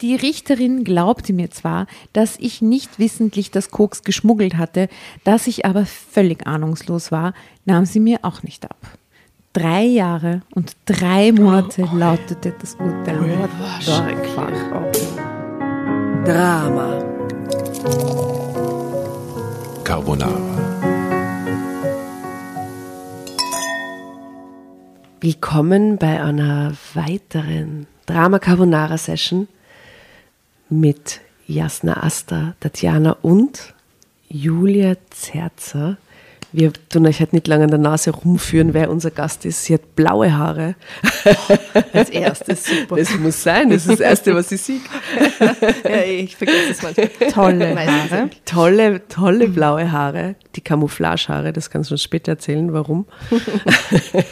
Die Richterin glaubte mir zwar, dass ich nicht wissentlich das Koks geschmuggelt hatte, dass ich aber völlig ahnungslos war, nahm sie mir auch nicht ab. Drei Jahre und drei Monate lautete das Urteil. Fuck? Drama. Carbonara. Willkommen bei einer weiteren Drama Carbonara Session mit Jasna Asta, Tatjana und Julia Zerzer. Wir tun euch halt nicht lange an der Nase rumführen, wer unser Gast ist. Sie hat blaue Haare. Als erstes, super. Das muss sein, das ist das Erste, was sie sieht. ja, ich vergesse es manchmal. Tolle Meistens. Haare. Tolle, tolle blaue Haare, die Camouflagehaare, das kannst du uns später erzählen, warum.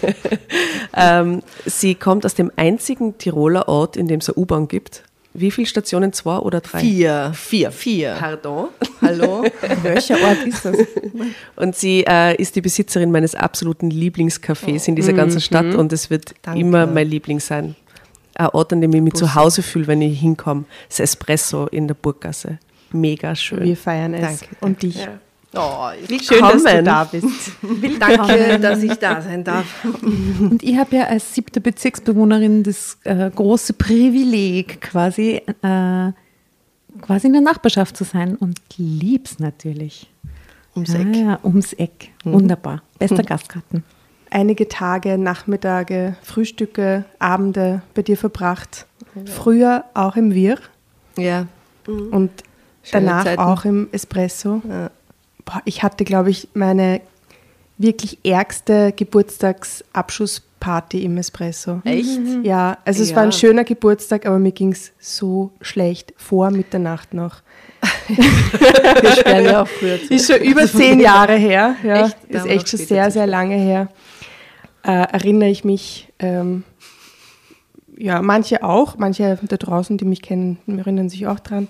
ähm, sie kommt aus dem einzigen Tiroler Ort, in dem es eine U-Bahn gibt. Wie viele Stationen? Zwei oder drei? Vier. Vier. Vier. Pardon. Hallo? Welcher Ort ist das? Und sie äh, ist die Besitzerin meines absoluten Lieblingscafés in dieser ganzen Stadt und es wird Danke. immer mein Liebling sein. Ein Ort, an dem ich mich zu Hause fühle, wenn ich hinkomme. Das Espresso in der Burggasse. Mega schön. Wir feiern es. Danke, Und dich. Oh, Schön, dass du Willkommen. da bist. danke, dass ich da sein darf. Und ich habe ja als siebte Bezirksbewohnerin das äh, große Privileg, quasi, äh, quasi in der Nachbarschaft zu sein und lieb's natürlich. Ums Eck. ja, ums Eck. Wunderbar. Bester Gastgarten. Einige Tage, Nachmittage, Frühstücke, Abende bei dir verbracht. Früher auch im Wir Ja. und Schöne danach Zeiten. auch im Espresso. Ja. Ich hatte, glaube ich, meine wirklich ärgste Geburtstagsabschlussparty im Espresso. Echt? Ja, also es Ja. war ein schöner Geburtstag, aber mir ging es so schlecht vor Mitternacht noch. Wir sperren ja auch früher zu. Ist schon über zehn Jahre her. Ja, Echt? Ist echt schon sehr, sehr lange her. Äh, erinnere ich mich, ähm, ja, manche auch, manche da draußen, die mich kennen, erinnern sich auch dran.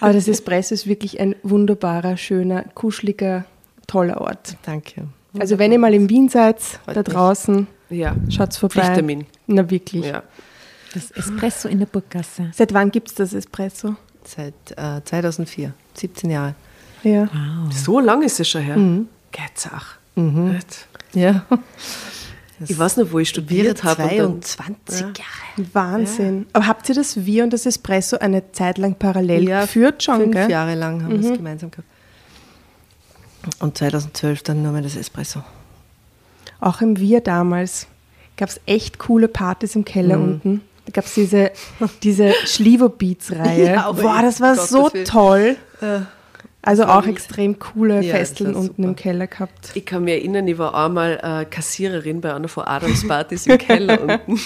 Aber das Espresso ist wirklich ein wunderbarer, schöner, kuscheliger, toller Ort. Danke. Also wenn ihr mal in Wien seid, da draußen, Ja, schaut's vorbei. Pflichttermin. Na wirklich. Ja. Das Espresso in der Burggasse. Seit wann gibt es das Espresso? Seit äh, 2004, 17 Jahre. Ja. So lange ist es schon her. Geht's auch. Nicht? Ja. Ich weiß noch, wo ich studiert habe. und dann- 22 Jahre. Wahnsinn. Aber habt ihr das Wir und das Espresso eine Zeit lang parallel Ja, geführt schon, Fünf gell? Jahre lang haben wir es gemeinsam gehabt. Und 2012 dann nur mehr das Espresso. Auch im Wir damals gab es echt coole Partys im Keller Mhm. unten. Da gab es diese, diese Schlivo-Beats-Reihe. Ja, aber Boah, das war Gottes so Willen. toll. Also auch extrem coole Ja, Festeln unten super. im Keller gehabt. Ich kann mich erinnern, ich war einmal äh, Kassiererin bei einer von Adams Partys im Keller unten.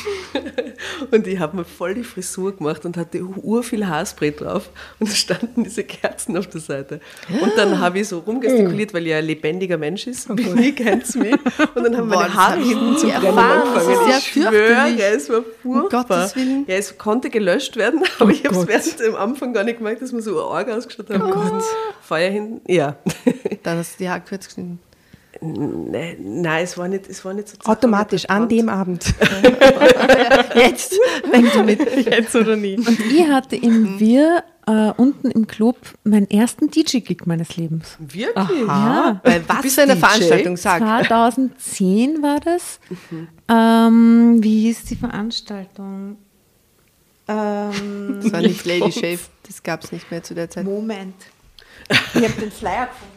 Und ich habe mir voll die Frisur gemacht und hatte ur viel Haarspray drauf. Und da standen diese Kerzen auf der Seite. Und dann habe ich so rumgestikuliert, weil ich ein lebendiger Mensch ist. Bin ich, kennt's mich. Und dann haben Boah, meine Haare hinten zu brennen angefangen. ich ja schwöre, fürchterlich. es war furchtbar. Gottes Willen. Ja, es konnte gelöscht werden, aber ich habe es während am Anfang gar nicht gemerkt, dass man so arg ausgeschaut hat. Oh Gott. Feuer hinten, ja. Dann hast du die Haare kurz geschnitten. Nein, nein, es war nicht, es war nicht so Automatisch, an dem Abend. Jetzt, denk du mit. Jetzt oder nie. Und ich hatte im Wir äh, unten im Club meinen ersten DJ-Gig meines Lebens. Wirklich? Ja. Bei was bist für eine DJ? Veranstaltung? Sag. 2010 war das. Ähm, wie hieß die Veranstaltung? Ähm, Das war nicht Lady Shave, das gab es nicht mehr zu der Zeit. Moment. Ich habe den Flyer gefunden.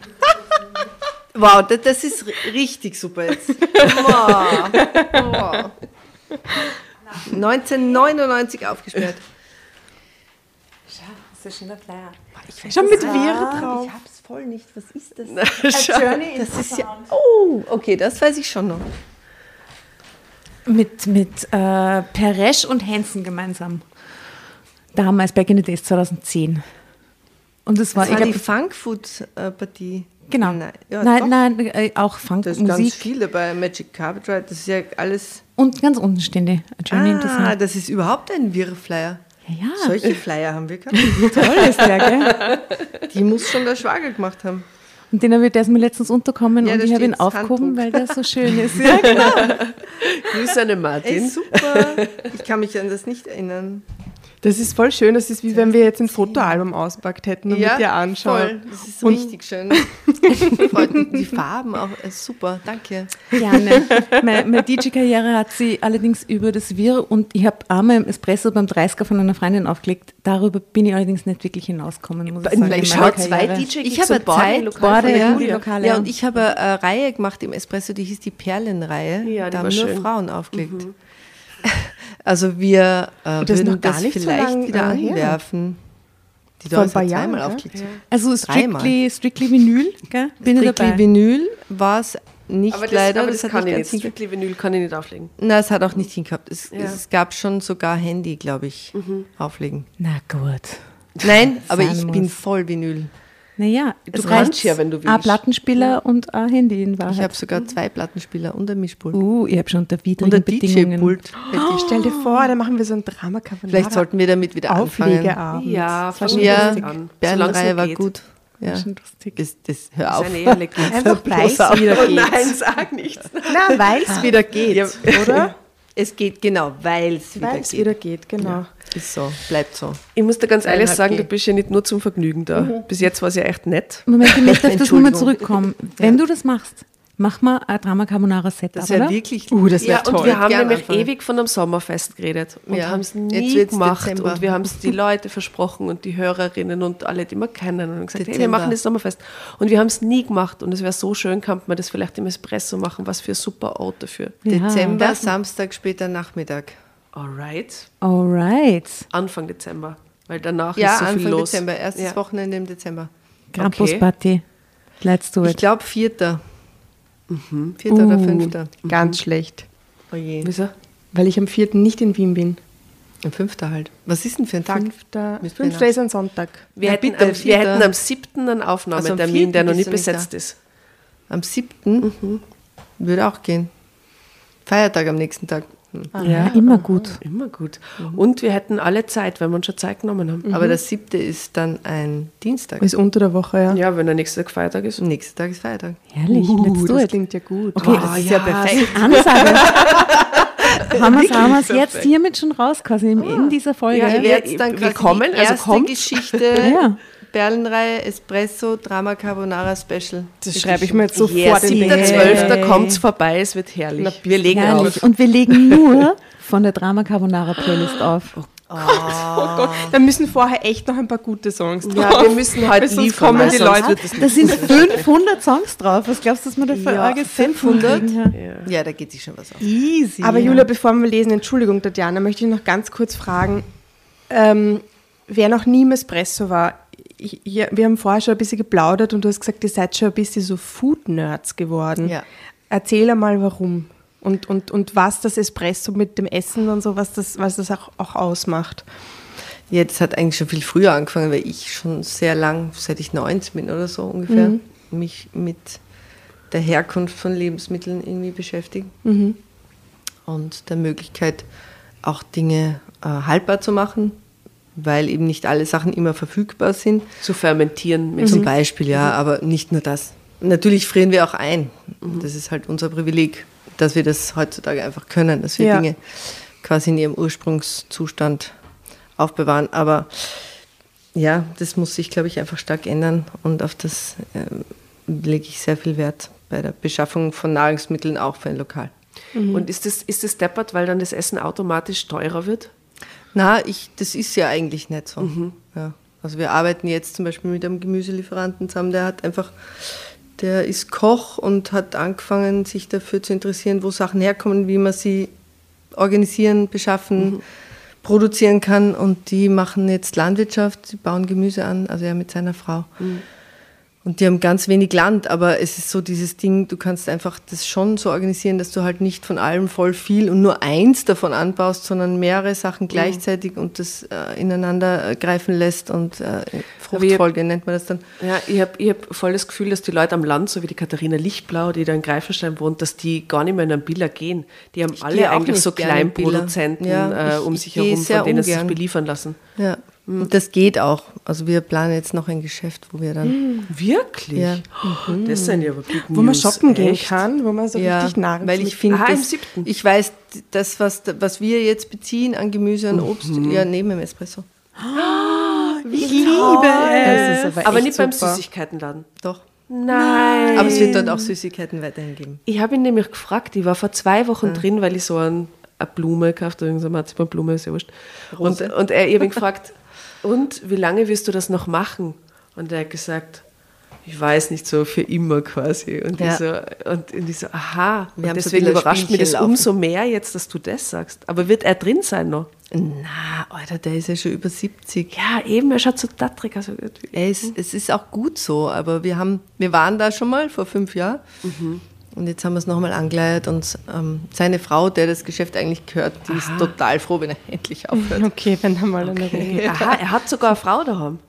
Wow, das, ist ri- richtig super jetzt. Wow. Wow. 1999 aufgesperrt. Schau, das ist ein schöner Flyer. Schon mit Wir drauf. Ich hab's voll nicht. Was ist das? A Journey Das ist ja. Oh, okay, das weiß ich schon noch. Mit, mit äh, Peresch und Hansen gemeinsam. Damals Back in the Days 2010. Und das war, Das war ich die glaub, Funkfood-Partie. genau. Nein, ja, nein, nein, äh, auch Funk, Das ist ganz viel dabei. Magic Carpet Ride, das ist ja alles. Und ganz unten stehen die. Ah, das ist überhaupt ein Wirr-Flyer. Ja, ja. Solche Flyer haben wir gehabt. toll ist der, gell? Die muss schon der Schwager gemacht haben. Und den habe ich, der ist mir letztens unterkommen Ja, und da ich habe ihn aufgehoben, weil der so schön ist. Ja, genau. Grüße an den Ey, Martin. super. Ich kann mich an das nicht erinnern. Das ist voll schön. Das ist wie wenn wir jetzt ein Fotoalbum auspackt hätten und mit dir anschauen. voll. Das ist Und- richtig schön. Die Farben auch, äh, super, danke. Gerne. meine meine DJ-Karriere hat sie allerdings über das Wir und ich habe einmal im Espresso beim 30er von einer Freundin aufgelegt. Darüber bin ich allerdings nicht wirklich hinausgekommen, muss ich sagen. Meiner schaut zwei. DJ Ich habe Zeit, Borde, von der ja, die Lokale, ja, ja. und ich habe eine Reihe gemacht im Espresso, die hieß die Perlenreihe. Ja, die da war haben nur schön. Frauen aufgelegt. Also wir äh, das würden das nicht so vielleicht wieder äh, her. anwerfen. Die Vor ein paar Jahren, aufgelegt. Also strictly, strictly Vinyl, gell? bin ich Strictly dabei. Vinyl war es nicht Aber das, leider. aber das, hat kann ich nicht. Strictly Vinyl kann ich nicht auflegen. Na, es hat auch nicht hingehabt. Es, Ja. es gab schon sogar Handy, glaube ich, auflegen. Na gut. Nein, aber ich bin voll Vinyl. Naja, Du es kannst ja, wenn du Ein willst. Plattenspieler und ein Handy in Ich Wahrheit. habe sogar zwei Plattenspieler und ein Mischpult. uh, ich habe schon unter und widrigen ein Bedingungen. DJ-Pult. Stell dir vor, da machen wir so ein Drama Carbonara. Vielleicht sollten wir damit wieder anfangen. Auflegeabend. Ja, Das war fangen wir Ja, an. Es war geht. gut. Ja. Schon lustig. Das, das, hör Das auf. ist eine Einfach weil es wieder Oh geht. nein, sag nichts. Na, weil es wieder geht, oder? Es geht genau, weil es wieder Weil es geht. wieder geht, genau. Ist so, bleibt so. Ich muss dir ganz ehrlich sagen, G. du bist ja nicht nur zum Vergnügen da. Bis jetzt war es ja echt nett. Moment, ich möchte auf das nochmal zurückkommen. Wenn du das machst, mach mal ein Drama Carbonara Setup, Das wäre oder? wirklich Uh, das wäre Ja, und toll. wir haben Gern nämlich anfangen. ewig von einem Sommerfest geredet und Ja, haben es nie gemacht Dezember. und wir haben es die Leute versprochen und die Hörerinnen und alle, die wir kennen und haben gesagt, hey, wir machen das Sommerfest und wir haben es nie gemacht und es wäre so schön, kann man das vielleicht im Espresso machen, was für ein super Ort dafür. Ja. Dezember, Samstag, später Nachmittag. Alright, Alright. Anfang Dezember, weil danach Ja, ist so viel Anfang los. Dezember, erstes ja. Wochenende im Dezember. Krampusparty. Let's do Ich it. glaube vierter. Vierter oder Uh, fünfter. Ganz schlecht. Oh je. Wieso? Weil ich am 4. nicht in Wien bin. Ein fünfter halt. Was ist denn für ein Tag? Fünfter, fünfter ist ein Sonntag. Wir, Ja, hätten, am, wir vierter. hätten am 7. einen Aufnahmetermin, Also am der noch vierten nicht nicht besetzt da. ist. Am siebten würde auch gehen. Feiertag am nächsten Tag. Hm. ja, immer gut. Immer gut. Und wir hätten alle Zeit, weil wir uns schon Zeit genommen haben. Aber der siebte ist dann ein Dienstag. Ist unter der Woche, ja. Ja, wenn der nächste Tag Feiertag ist. Am nächsten Tag ist Feiertag. Herrlich, Uh, let's do das it. klingt ja gut. Okay, das ist ja perfekt. Ansage. haben wir es haben wir's jetzt hiermit schon raus, quasi in, in dieser Folge. Ja, Ihr wir- werdet dann quasi willkommen, die also erste kommt. Geschichte, Ja. Perlenreihe, Espresso, Drama Carbonara Special. Das schreibe ich mir jetzt Ja, sofort in die 7.12. Hände. kommt's vorbei, es wird herrlich. Na, wir legen Herrlich. auf. Und wir legen nur von der Drama Carbonara Playlist auf. Oh Da müssen vorher echt noch ein paar gute Songs drauf. Ja, wir müssen halt Weil sonst liefern, kommen die Leute- es nicht Da sind 500 Songs drauf. Was glaubst du, dass wir da für Ja, arge 500? kriegen? Ja, da geht sich schon was auf. Easy. Aber Julia, bevor wir lesen, Entschuldigung, Tatjana, möchte ich noch ganz kurz fragen, ähm, wer noch nie im Espresso war, hier, wir haben vorher schon ein bisschen geplaudert und du hast gesagt, ihr seid schon ein bisschen so Food-Nerds geworden. Ja. Erzähl einmal, warum und, und, und was das Espresso mit dem Essen und so, was das, was das auch, auch ausmacht. Ja, das hat eigentlich schon viel früher angefangen, weil ich schon sehr lang, seit ich 19 bin oder so ungefähr, Mhm. mich mit der Herkunft von Lebensmitteln irgendwie beschäftige. Mhm. Und der Möglichkeit, auch Dinge äh, haltbar zu machen, weil eben nicht alle Sachen immer verfügbar sind. zu fermentieren. Mit Zum Beispiel, ja, aber nicht nur das. Natürlich frieren wir auch ein. Das ist halt unser Privileg, dass wir das heutzutage einfach können, dass wir Ja. Dinge quasi in ihrem Ursprungszustand aufbewahren. Aber ja, das muss sich, glaube ich, einfach stark ändern und auf das ähm, lege ich sehr viel Wert bei der Beschaffung von Nahrungsmitteln, auch für ein Lokal. Und ist das, ist das deppert, weil dann das Essen automatisch teurer wird? Na, ich, das ist ja eigentlich nicht so. Ja. Also wir arbeiten jetzt zum Beispiel mit einem Gemüselieferanten zusammen, der hat einfach, der ist Koch und hat angefangen, sich dafür zu interessieren, wo Sachen herkommen, wie man sie organisieren, beschaffen, produzieren kann. Und die machen jetzt Landwirtschaft, sie bauen Gemüse an, also er mit seiner Frau. Und die haben ganz wenig Land, aber es ist so dieses Ding, du kannst einfach das schon so organisieren, dass du halt nicht von allem voll viel und nur eins davon anbaust, sondern mehrere Sachen gleichzeitig und das äh, ineinander äh, greifen lässt und äh, Fruchtfolge nennt man das dann. Ja, ich habe ich hab voll das Gefühl, dass die Leute am Land, so wie die Katharina Lichtblau, die da in Greifenstein wohnt, dass die gar nicht mehr in einem Biller gehen. Die haben alle gehe auch eigentlich so. Kleinproduzenten Ja, äh, ich- um ich sich herum, von denen sie sich beliefern lassen. Ja. Und das geht auch. Also wir planen jetzt noch ein Geschäft, wo wir dann Wirklich? Ja. Das sind ja Big Wo man shoppen gehen Echt? kann, wo man so ja, richtig Nahrungsmittel... weil ich finde, siebten. ich weiß, das, was, was wir jetzt beziehen an Gemüse und Obst, ja, neben dem Espresso. Ich liebe es. aber, aber nicht super. beim Süßigkeitenladen. Doch. Nein. Aber es wird dort auch Süßigkeiten weiterhin geben. Ich habe ihn nämlich gefragt, ich war vor zwei Wochen ja. drin, weil ich so ein, eine Blume gekauft irgendeine Marzipanblume, ist ja wurscht. Und, und er, ich habe ihn gefragt, und wie lange wirst du das noch machen? Und er hat gesagt, ich weiß nicht, so für immer quasi. Und, ja. ich, so, und, und ich so, aha. Wir und deswegen so überrascht mich das laufen. umso mehr jetzt, dass du das sagst. Aber wird er drin sein noch? Na, Alter, der ist ja schon über 70. Ja, eben, er schaut so dattrig aus. Ist, es ist auch gut so, aber wir, haben, wir waren da schon mal vor fünf Jahren. Mhm. Und jetzt haben wir es nochmal angeleiert und ähm, seine Frau, der das Geschäft eigentlich gehört, die Aha. ist total froh, wenn er endlich aufhört. Okay, wenn er mal okay. eine Aha, er hat sogar eine Frau daheim.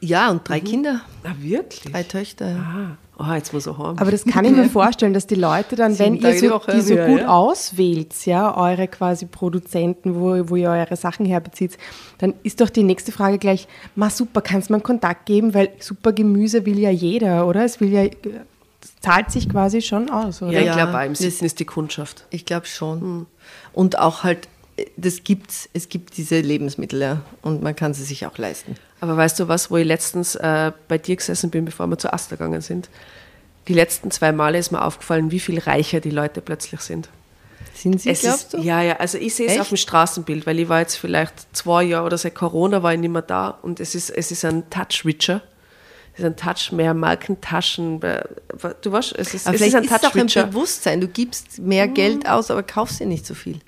Ja, und drei mhm. Kinder. Ah, wirklich? Drei Töchter. Ah. Oh, jetzt muss er haben. Aber das kann ich mir vorstellen, dass die Leute dann, wenn ihr so, die so gut ja. auswählt, ja, eure quasi Produzenten, wo, wo ihr eure Sachen herbezieht, dann ist doch die nächste Frage gleich, ma super, kannst du mir einen Kontakt geben, weil super Gemüse will ja jeder, oder? Es will ja, zahlt sich quasi schon aus, oder? Ja, ich glaube, beim Sitzen ist die Kundschaft. Ich glaube schon. Hm. Und auch halt das gibt's, es gibt diese Lebensmittel, ja, und man kann sie sich auch leisten. Aber weißt du was, wo ich letztens äh, bei dir gesessen bin, bevor wir zu Asta gegangen sind? Die letzten zwei Male ist mir aufgefallen, wie viel reicher die Leute plötzlich sind. Sind sie, es glaubst ist, du? Ja, ja, also ich sehe es auf dem Straßenbild, weil ich war jetzt vielleicht zwei Jahre oder seit Corona war ich nicht mehr da und es ist, es ist ein Touch richer. Es ist ein Touch mehr Markentaschen. Du weißt, es ist, aber es ist ein Touch ist doch ein Bewusstsein. Du gibst mehr mhm. Geld aus, aber kaufst dir nicht so viel.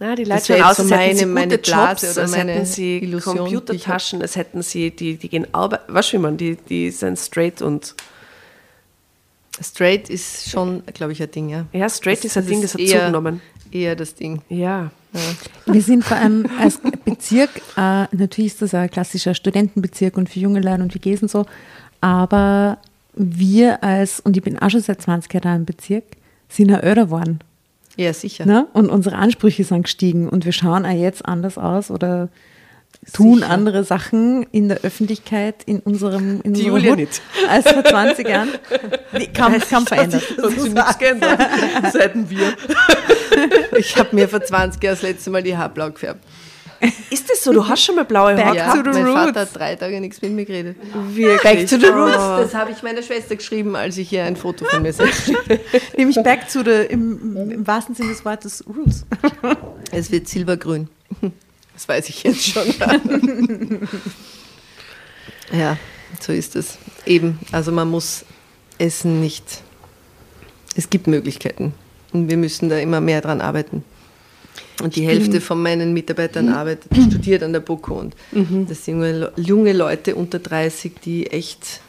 Na, die Leute schauen aus, so als meine, hätten sie meine gute Blase Jobs, als hätten sie Illusion, Computertaschen, als hätten sie, die, die gehen arbeiten, weißt du, wie man, die, die sind straight und Straight ist schon, glaube ich, ein Ding, ja. Ja, straight das, ist ein Ding, das hat eher, zugenommen. Eher das Ding. Ja. ja. Wir sind vor allem als Bezirk, äh, natürlich ist das ein klassischer Studentenbezirk und für junge Leute und wie geht es so, aber wir als, und ich bin auch schon seit 20 Jahren im Bezirk, sind ja öder geworden. Ja, sicher. Ne? Und unsere Ansprüche sind gestiegen und wir schauen auch jetzt anders aus oder tun sicher. andere Sachen in der Öffentlichkeit in unserem in Die Julia Hut nicht. als vor 20 Jahren. Die kam, kam verändert. Hat sich nichts geändert seit wir. Ich habe mir vor 20 Jahren das letzte Mal die Haare blau gefärbt. Ist das so? Du hast schon mal blaue Haare Back to the mein roots. Vater hat drei Tage nichts mit mir geredet. Wirklich? Back to the roots. Oh. Das habe ich meiner Schwester geschrieben, als ich ihr ein Foto von mir sehe. Nämlich back to the, im, im wahrsten Sinne des Wortes, roots. Es wird silbergrün. Das weiß ich jetzt schon. ja, so ist es. Eben, also man muss Essen nicht. Es gibt Möglichkeiten. Und wir müssen da immer mehr dran arbeiten. Und die Hälfte von meinen Mitarbeitern mhm. arbeitet, studiert an der BOKU. Und mhm. das sind junge Leute unter 30, die echt.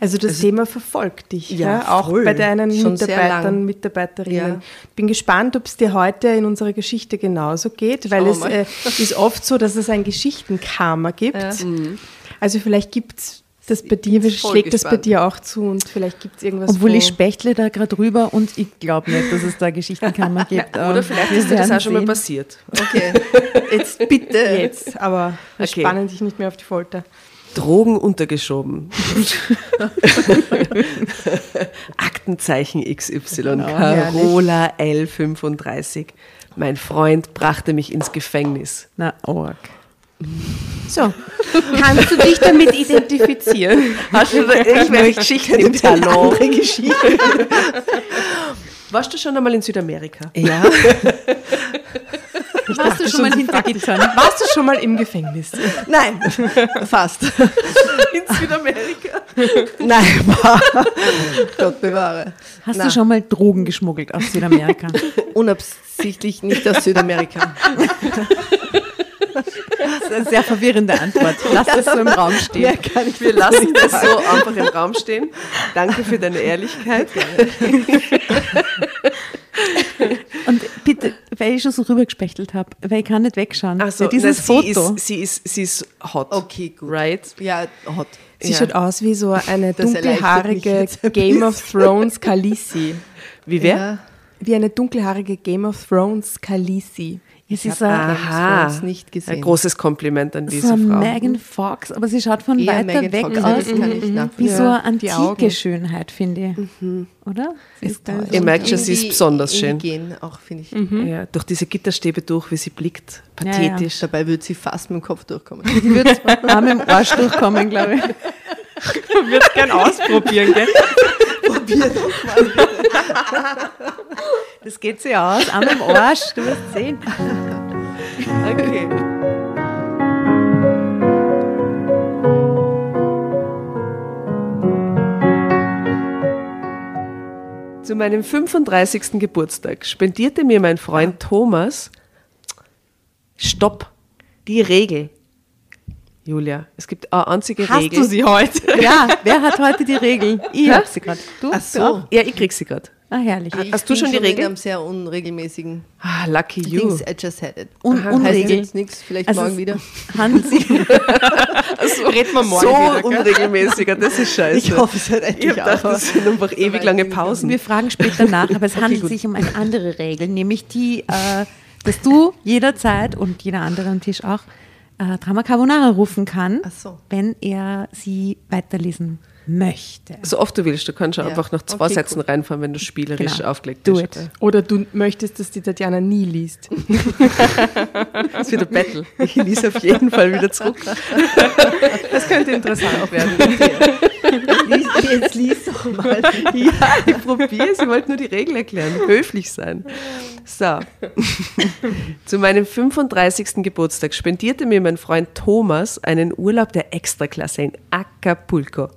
Also das also, Thema verfolgt dich, ja, ja? auch bei deinen Schon Mitarbeitern, Mitarbeiterinnen. Ja. Bin gespannt, ob es dir heute in unserer Geschichte genauso geht, weil es äh, ist oft so, dass es ein Geschichtenkarma gibt. Ja. Mhm. Also vielleicht gibt es das bei dir schlägt das bei dir auch zu und vielleicht gibt es irgendwas. Obwohl ich spechtle da gerade drüber und ich glaube nicht, dass es da Geschichtenkammer gibt. Oder ähm, vielleicht ist dir das auch schon mal passiert. Okay, jetzt bitte. Jetzt, aber okay. spannen dich nicht mehr auf die Folter. Drogen untergeschoben. Aktenzeichen XY. Genau, Carola L35. Mein Freund brachte mich ins Gefängnis. Na, org. So, kannst du dich damit identifizieren? Hast du da irgendwelche Geschichten im Talon? Andere Geschichten. Warst du schon einmal in Südamerika? Ja. Warst du schon mal hinter Gittern? Warst du schon mal im Gefängnis? Nein, fast. In Südamerika? Nein, Gott bewahre. Hast Nein. du schon mal Drogen geschmuggelt aus Südamerika? Unabsichtlich nicht aus Südamerika. Das ist eine sehr verwirrende Antwort. Lass das so im Raum stehen. Wir lassen das so einfach im Raum stehen. Danke für deine Ehrlichkeit. Und bitte, weil ich schon so rübergespechtelt habe, weil ich kann nicht wegschauen. Ach so, ja, dieses na, sie Foto. Ist, sie, ist, sie ist hot. Okay, gut. Right? Ja, hot. Sie ja. schaut aus wie so eine dunkelhaarige Game of Thrones Khaleesi. Wie wer? Ja. Wie eine dunkelhaarige Game of Thrones Khaleesi. Es ist ein, nicht gesehen. ein großes Kompliment an so diese eine Frau. Megan Fox, aber sie schaut von Eher weiter Megan weg Fox, aus. ich Wie so eine Die antike Augen. Schönheit, finde ich. Oder? Sie ist toll. Ihr merkt schon, sie ist Irgendwie besonders schön. auch, finde ich. Ja, durch diese Gitterstäbe durch, wie sie blickt. Ja, ja. Pathetisch. Dabei würde sie fast mit dem Kopf durchkommen. Wird auch mit dem Arsch durchkommen, glaube ich. würde es gerne ausprobieren, gell? Das geht sie aus, mit dem Arsch, du wirst sehen. Okay. Zu meinem 35. Geburtstag spendierte mir mein Freund Thomas Stopp, die Regel. Julia, es gibt eine einzige Hast Regel. du sie heute? Ja, wer hat heute die Regel? Ich hab sie gerade. Du? Ach so. auch? Ja, ich krieg sie gerade. Ah, herrlich. Hast du bin schon die Regel? in einem sehr unregelmäßigen Ah, lucky you. Dings. I just had it. Un Heißt Unregel. jetzt nichts, vielleicht Also morgen wieder. Handelt sich, Reden wir morgen so wieder, unregelmäßiger, das ist scheiße. Ich hoffe, es Ich endlich hab gedacht, auf. das sind einfach ewig lange Pausen. wir fragen später nach, aber es handelt sich um eine andere Regel, nämlich die, äh, dass du jederzeit und jeder andere am Tisch auch äh, Drama Carbonara rufen kann, Ach so. wenn er sie weiterlesen möchte. So oft du willst, du kannst schon Ja. einfach nach zwei Okay, Sätzen cool. reinfahren, wenn du spielerisch Genau. aufgelegt Do bist. it. Oder du möchtest, dass die Tatjana nie liest. Das wird ein Battle. Ich lese auf jeden Fall wieder zurück. Das könnte interessant werden. Lies, jetzt lies doch mal. Ja, ich probiere es. Ich wollte nur die Regel erklären. Höflich sein. So. Zu meinem 35. Geburtstag spendierte mir mein Freund Thomas einen Urlaub der Extraklasse in Acapulco.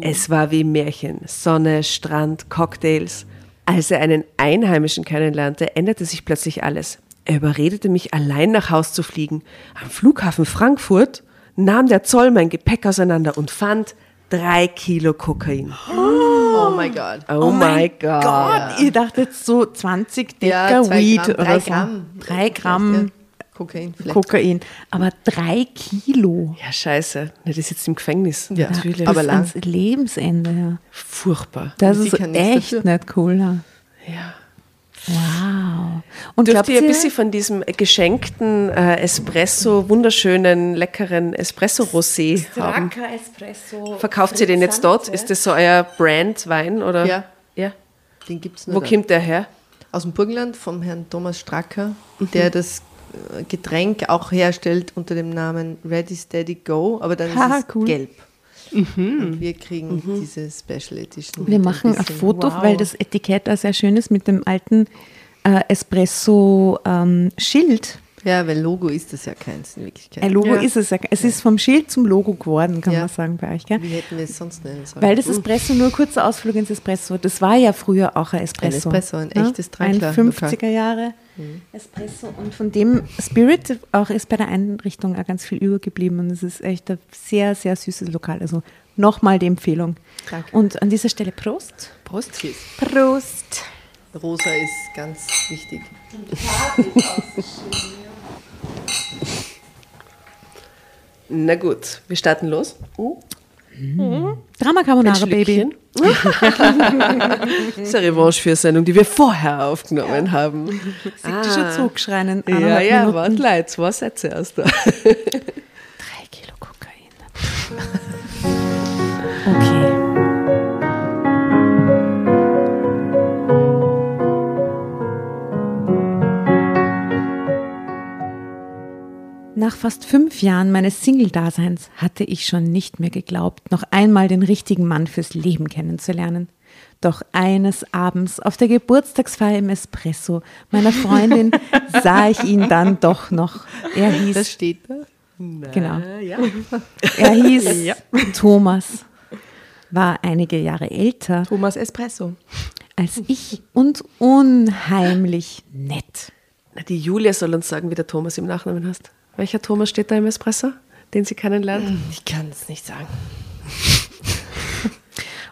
Es war wie Märchen. Sonne, Strand, Cocktails. Als er einen Einheimischen kennenlernte, änderte sich plötzlich alles. Er überredete mich, allein nach Haus zu fliegen. Am Flughafen Frankfurt nahm der Zoll mein Gepäck auseinander und fand drei Kilo Kokain. Oh mein Gott. Oh, my God. Gott, ihr dachtet so 20 Decker Ja, Weed Gramm, oder drei so. Gramm. Drei Gramm Ja, Kokain vielleicht. Kokain. Aber drei Kilo. Ja, scheiße. Ne, die sitzt im Gefängnis. Ja. Natürlich. Aber lang. ans Lebensende. Ja. Furchtbar. Das Und ist echt dafür. nicht cool. Ja. Ja. Wow. Und Dürft glaubt ihr ein bisschen von diesem geschenkten äh, Espresso, wunderschönen, leckeren Espresso-Rosé haben? Espresso. Verkauft ihr den jetzt dort? Ist das so euer Brand-Wein? Oder? Ja. ja. Den gibt es nur Wo da. kommt der her? Aus dem Burgenland vom Herrn Thomas Stracker, der das äh, Getränk auch herstellt unter dem Namen Ready Steady Go, aber dann Haha, ist es cool. gelb. Und wir kriegen diese Special Edition. Wir machen ein bisschen- Foto, wow. weil das Etikett auch sehr schön ist mit dem alten äh, Espresso-Schild. Ja, weil Logo ist das ja keins in Wirklichkeit. Ein Logo Ja. ist es ja. Es ist vom Schild zum Logo geworden, kann Ja. man sagen bei euch. Gell? Wie hätten wir es sonst nennen sollen? Weil das Espresso, nur kurzer Ausflug ins Espresso, das war ja früher auch ein Espresso. Ein Espresso, ein Ja? echtes Ein Tränkler- 50er Jahre Espresso. Und von dem Spirit auch ist bei der Einrichtung auch ganz viel übergeblieben. Und es ist echt ein sehr, sehr süßes Lokal. Also nochmal die Empfehlung. Danke. Und an dieser Stelle Prost. Prost. Cheers. Prost. Rosa ist ganz wichtig. Na gut, wir starten los. Drama Carbonara, Baby. Das ist eine Revanche für eine Sendung, die wir vorher aufgenommen haben. Sieht die schon zurückschreien. Ja, ja, warte, zwei Sätze erst da. Drei Kilo Kokain. Nach fast fünf Jahren meines Single-Daseins hatte ich schon nicht mehr geglaubt, noch einmal den richtigen Mann fürs Leben kennenzulernen. Doch eines Abends auf der Geburtstagsfeier im Espresso meiner Freundin sah ich ihn dann doch noch. Er hieß Das steht da. Genau. ja. Er hieß Thomas, war einige Jahre älter Thomas Espresso. als ich und unheimlich nett. Die Julia soll uns sagen, wie der Thomas im Nachnamen heißt. Welcher Thomas steht da im Espresso, den sie kennenlernt? Ich kann es nicht sagen.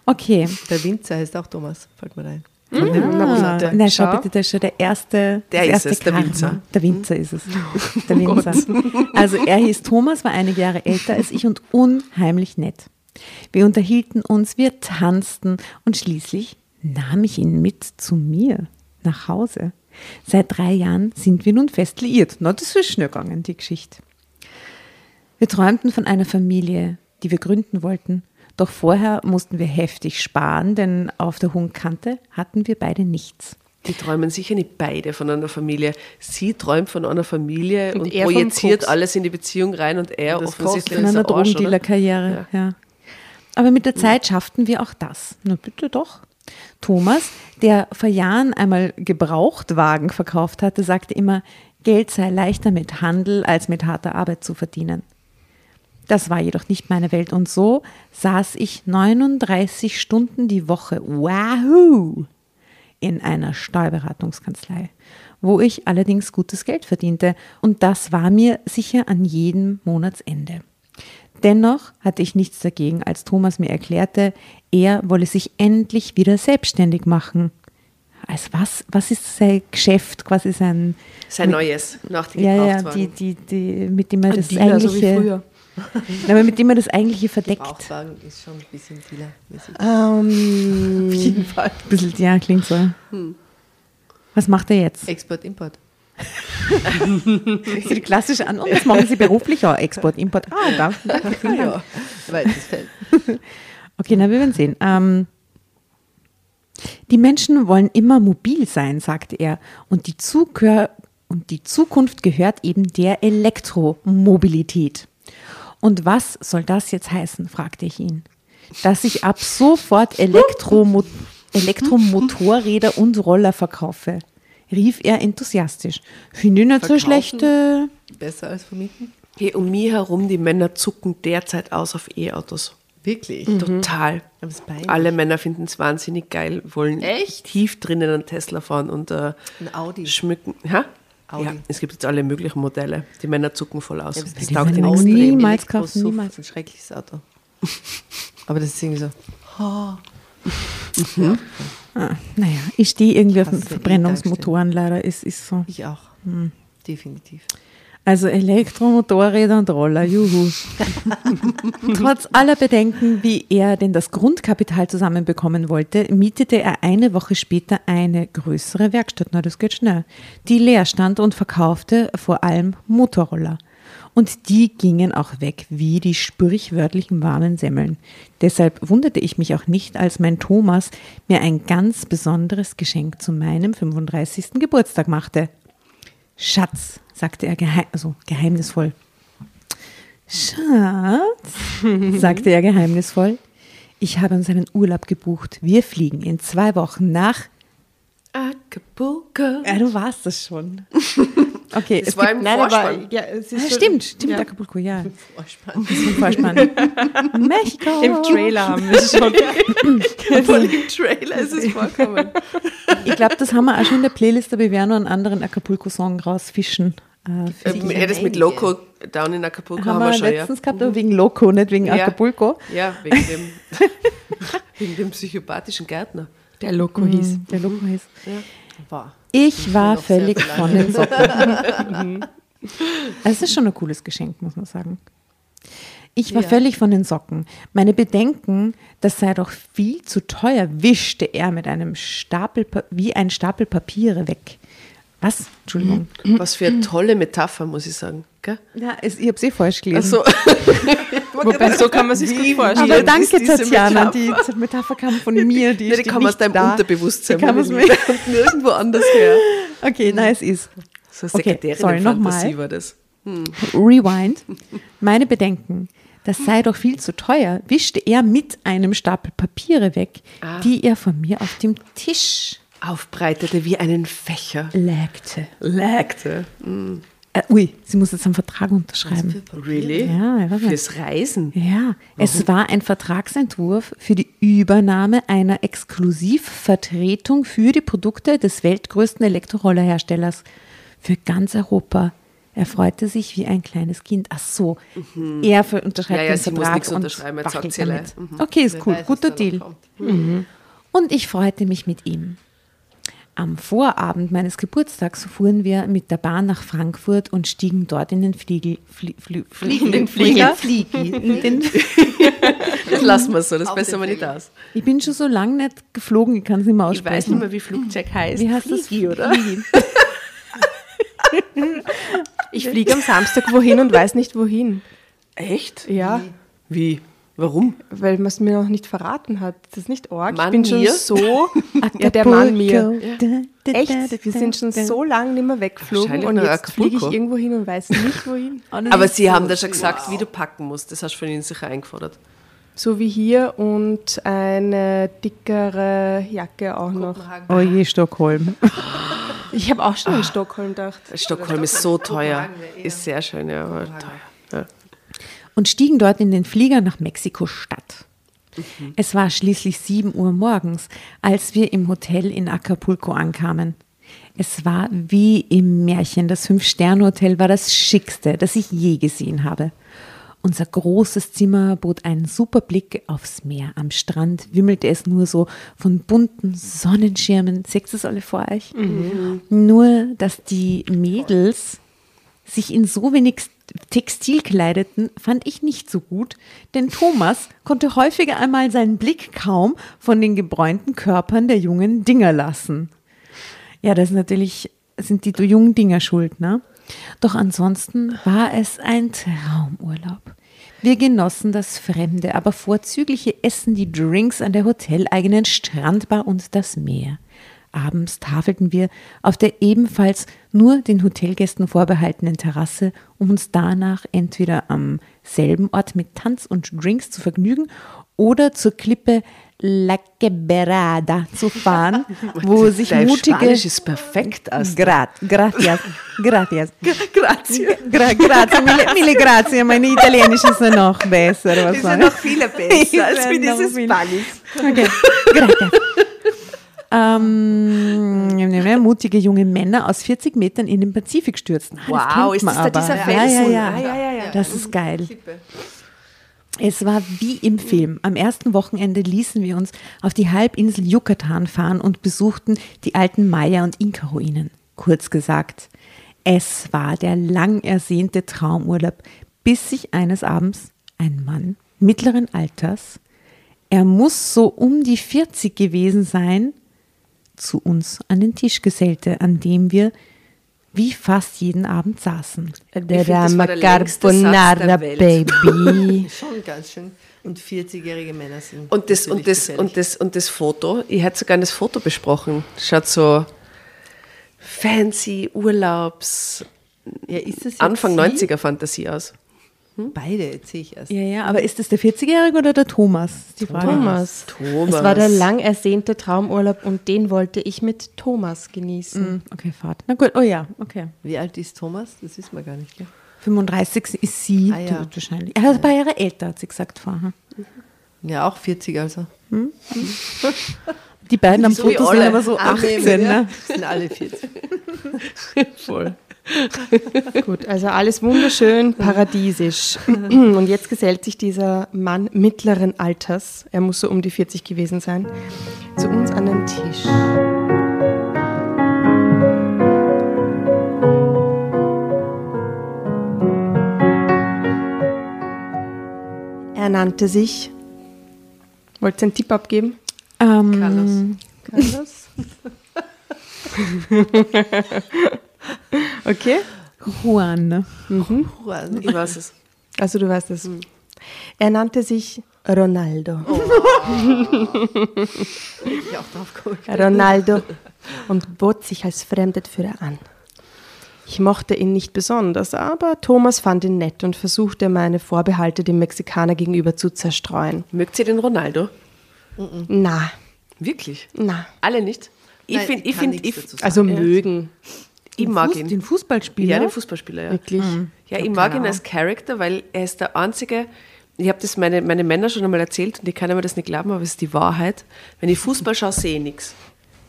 Okay. Der Winzer heißt auch Thomas, fällt mir ein. Ah, bitte. nein, schau Schau. bitte, das ist schon der erste. Der ist erste es, der Karma. Winzer. Der Winzer ist es. Der Winzer. Also er hieß Thomas, war einige Jahre älter als ich und unheimlich nett. Wir unterhielten uns, wir tanzten und schließlich nahm ich ihn mit zu mir nach Hause. Seit drei Jahren sind wir nun fest liiert. Na, das ist schnell gegangen, die Geschichte. Wir träumten von einer Familie, die wir gründen wollten. Doch vorher mussten wir heftig sparen, denn auf der hohen Kante hatten wir beide nichts. Die träumen sicher nicht beide von einer Familie. Sie träumt von einer Familie und, Und er projiziert alles in die Beziehung rein und er das offensichtlich Von einer? Drogendealer-Karriere, ja. Aber mit der Zeit schafften wir auch das. Na bitte doch. Thomas, der vor Jahren einmal Gebrauchtwagen verkauft hatte, sagte immer, Geld sei leichter mit Handel als mit harter Arbeit zu verdienen. Das war jedoch nicht meine Welt und so saß ich 39 Stunden die Woche, wahoo, in einer Steuerberatungskanzlei, wo ich allerdings gutes Geld verdiente und das war mir sicher an jedem Monatsende. Dennoch hatte ich nichts dagegen, als Thomas mir erklärte, er wolle sich endlich wieder selbstständig machen. Als was? Was ist sein Geschäft? Quasi sein. Sein neues, nach den Ja, ja, die, die, die, mit dem er das Dealer, so wie eigentliche. früher. Na, aber mit dem er das eigentliche verdeckt. Ist schon ein bisschen dealermäßig. Ähm, Auf jeden Fall. Ein bisschen, ja, klingt so. Was macht er jetzt? Export, Import. Das ist die klassische An. Und was machen Sie beruflich? Ja, Export, Import. Ah, da, danke, vielen Dank. Ja. Okay, na, wir werden sehen. Ähm, die Menschen wollen immer mobil sein, sagte er. Und die, Zugehör und die Zukunft gehört eben der Elektromobilität. Und was soll das jetzt heißen, fragte ich ihn. Dass ich ab sofort Elektromo Elektromotorräder und Roller verkaufe, rief er enthusiastisch. Finde ich nicht so Verkaufen? schlecht. Äh, Besser als vermieten? Hey, um mich herum, die Männer zucken derzeit aus auf E-Autos. Wirklich? Total. Aber es ist peinlich. Alle Männer finden es wahnsinnig geil, wollen Echt? tief drinnen einen Tesla fahren und äh, Ein Audi. schmücken. Ha? Audi. Ja, es gibt jetzt alle möglichen Modelle. Die Männer zucken voll aus. Ja, das die taugt ihnen auch extrem. nie- niemals kaufen, niemals. Ein schreckliches Auto. Aber das ist irgendwie so. Ah, naja, ich stehe irgendwie auf Verbrennungsmotoren leider. Es ist so. Ich auch. Definitiv. Also Elektromotorräder und Roller, juhu. Trotz aller Bedenken, wie er denn das Grundkapital zusammenbekommen wollte, mietete er eine Woche später eine größere Werkstatt, na das geht schnell, die leer stand und verkaufte vor allem Motorroller. Und die gingen auch weg wie die sprichwörtlichen warmen Semmeln. Deshalb wunderte ich mich auch nicht, als mein Thomas mir ein ganz besonderes Geschenk zu meinem 35. Geburtstag machte. Schatz, sagte er geheim, also geheimnisvoll. Schatz, sagte er geheimnisvoll, ich habe uns einen Urlaub gebucht. Wir fliegen in zwei Wochen nach. Acapulco. Ja, du warst das schon. Okay, Das es war gibt, im nein, aber Vorspann. ja, es ist ja, schon- stimmt, stimmt, ja. Acapulco, ja. Vorspann. Im Vorspann. Mexiko. Im Trailer haben wir es schon. Voll im Trailer ist es vorkommen. Ich glaube, das haben wir auch schon in der Playlist, aber wir werden noch einen anderen Acapulco-Song rausfischen. Äh, Ähm, ja, das mit Loco down in Acapulco haben, haben wir schon, ja. letztens gehabt, aber wegen Loco, nicht wegen Ja. Acapulco. Ja, wegen dem, wegen dem psychopathischen Gärtner. Der Loco hieß. Der Loco hieß. Wow. Ich war völlig von den Socken. Es ist schon ein cooles Geschenk, muss man sagen. Ich war Ja. völlig von den Socken. Meine Bedenken, das sei doch viel zu teuer, wischte er mit einem Stapel, wie ein Stapel Papiere weg. Was? Entschuldigung. Was für eine tolle Metapher, muss ich sagen. Gell? Ja, ich habe es eh falsch gelesen. Also, Wobei, so kann man sich gut vorstellen. Aber danke, Tatjana. Die Metapher? Kam von mir. Die, ja, die steht kam aus nicht deinem da. Unterbewusstsein. Die kam aus mir. Und nirgendwo anders her. Okay, nice ist. So Okay, Sekretärin sorry, Fantasie nochmal. war das. Rewind. Meine Bedenken. Das sei doch viel zu teuer, wischte er mit einem Stapel Papiere weg, Ah. die er von mir auf dem Tisch Aufbreitete wie einen Fächer. legte. Legte. Äh, ui, sie muss jetzt einen Vertrag unterschreiben. Really? Ja. Fürs Reisen. Ja, es war ein Vertragsentwurf für die Übernahme einer Exklusivvertretung für die Produkte des weltgrößten Elektrorollerherstellers für ganz Europa. Er freute sich wie ein kleines Kind. Ach so, er für unterschreibt Mhm. Ja, ja, den Vertrag und unterschreiben, jetzt sagt sie allein. damit. Okay, ist Wer cool, weiß, guter Deal. kommt. Und ich freute mich mit ihm. Am Vorabend meines Geburtstags fuhren wir mit der Bahn nach Frankfurt und stiegen dort in den Fliegel, Flie, Flie, fliegenden Flieger. In den, Das lassen wir so, das Auf besser den wir nicht Flieger. aus. ich bin schon so lange nicht geflogen, ich kann es nicht mehr Ich aussprechen. weiß nicht mehr, wie Flugzeug heißt. Wie heißt das? Fliegi, oder? Fliegi. Ich fliege am Samstag wohin und weiß nicht wohin. Echt? Ja, Wie? Warum? weil man es mir noch nicht verraten hat. Das ist nicht arg. Mann ich bin schon mir? so. ja, der Mann mir. Acapulco. Echt? Wir sind schon so lange nicht mehr weggeflogen und jetzt fliege ich irgendwo hin und weiß nicht wohin. Aber sie haben da schon gesagt, wie du packen musst. Das hast du von ihnen sicher eingefordert. So wie hier und eine dickere Jacke auch noch. Oh je, Stockholm. Ich habe auch schon in Stockholm gedacht. Stockholm ist so teuer. Ist sehr schön, ja, aber teuer. Ja. Und stiegen dort in den Flieger nach Mexiko-Stadt. Es war schließlich 7 Uhr morgens, als wir im Hotel in Acapulco ankamen. Es war wie im Märchen. Das Fünf-Sterne-Hotel war das schickste, das ich je gesehen habe. Unser großes Zimmer bot einen super Blick aufs Meer. Am Strand wimmelte es nur so von bunten Sonnenschirmen. Seht ihr es alle vor euch? Nur, dass die Mädels sich in so wenig Textil kleideten, fand ich nicht so gut, denn Thomas konnte häufiger einmal seinen Blick kaum von den gebräunten Körpern der jungen Dinger lassen. Ja, das natürlich, sind die jungen Dinger schuld, ne? Doch ansonsten war es ein Traumurlaub. Wir genossen das fremde, aber vorzügliche Essen, die Drinks an der hoteleigenen Strandbar und das Meer. Abends tafelten wir auf der ebenfalls nur den Hotelgästen vorbehaltenen Terrasse, um uns danach entweder am selben Ort mit Tanz und Drinks zu vergnügen oder zur Klippe La Quebrada zu fahren, wo sich Dein mutige Spanisch ist perfekt, Astrid. Grat, gracias, gracias. Grazie. Gra grazie, mille, mille grazie. Meine Italienisch ist ja noch besser. Was Ist ja noch viel besser als wie dieses Spanisch. Okay, gracias. Ähm, mutige junge Männer aus 40 Metern in den Pazifik stürzen. Ah, das Wow, kennt ist das da aber. dieser Ja, Felsen? ja, Ah, ja. ja, ja, ja. Das ist geil. Es war wie im Film. Am ersten Wochenende ließen wir uns auf die Halbinsel Yucatan fahren und besuchten die alten Maya- und Inka-Ruinen. Kurz gesagt, es war der lang ersehnte Traumurlaub, bis sich eines Abends ein Mann mittleren Alters, er muss so um die 40 gewesen sein, zu uns an den Tisch gesellte, an dem wir wie fast jeden Abend saßen. der der Welt. Baby. Schon ganz schön. Und 40-jährige Männer sind. Und das, und, das, gefährlich. und, das, und das Foto, ich hätte sogar das Foto besprochen. Schaut so fancy, Urlaubs, ja, Anfang Sie? 90er Fantasie aus. Beide, jetzt sehe ich erst. Ja, ja, aber ist das der 40-Jährige oder der Thomas? Die Frage. Thomas. Thomas. Es war der lang ersehnte Traumurlaub und den wollte ich mit Thomas genießen. Hm, Okay, Fahrt. Na gut, oh ja, okay. Wie alt ist Thomas? Das wissen wir gar nicht. Gell? 35 ist sie Ah, ja. wahrscheinlich. Er ist ein paar Jahre älter, hat sie gesagt vorher. Ja, auch 40 also. Die beiden am So Foto sind aber so Annehmen, 18, ja. ne? Sind alle 40. Voll. Gut, also alles wunderschön paradiesisch. Und jetzt gesellt sich dieser Mann mittleren Alters, er muss so um die 40 gewesen sein, zu uns an den Tisch. Er nannte sich. Wollt ihr einen Tipp abgeben? Ähm, Carlos. Okay. Juan. Juan. Ich weiß es. Also du weißt es. Er nannte sich Ronaldo. Ich auch drauf gekommen. Ronaldo und bot sich als Fremdenführer an. Ich mochte ihn nicht besonders, aber Thomas fand ihn nett und versuchte meine Vorbehalte dem Mexikaner gegenüber zu zerstreuen. Mögt ihr den Ronaldo? Na, Wirklich? na. Alle nicht? Ich Nein, finde, ich, kann find, nichts ich, dazu sagen. Also mögen, ich mag Fuß, ihn. Den Fußballspieler. Ja, den Fußballspieler, ja. wirklich. Ja, Ich ich mag ihn als Charakter, weil er ist der einzige, ich habe das meine, meine Männer schon einmal erzählt und die können mir das nicht glauben, aber es ist die Wahrheit. Wenn ich Fußball schaue, sehe ich nichts.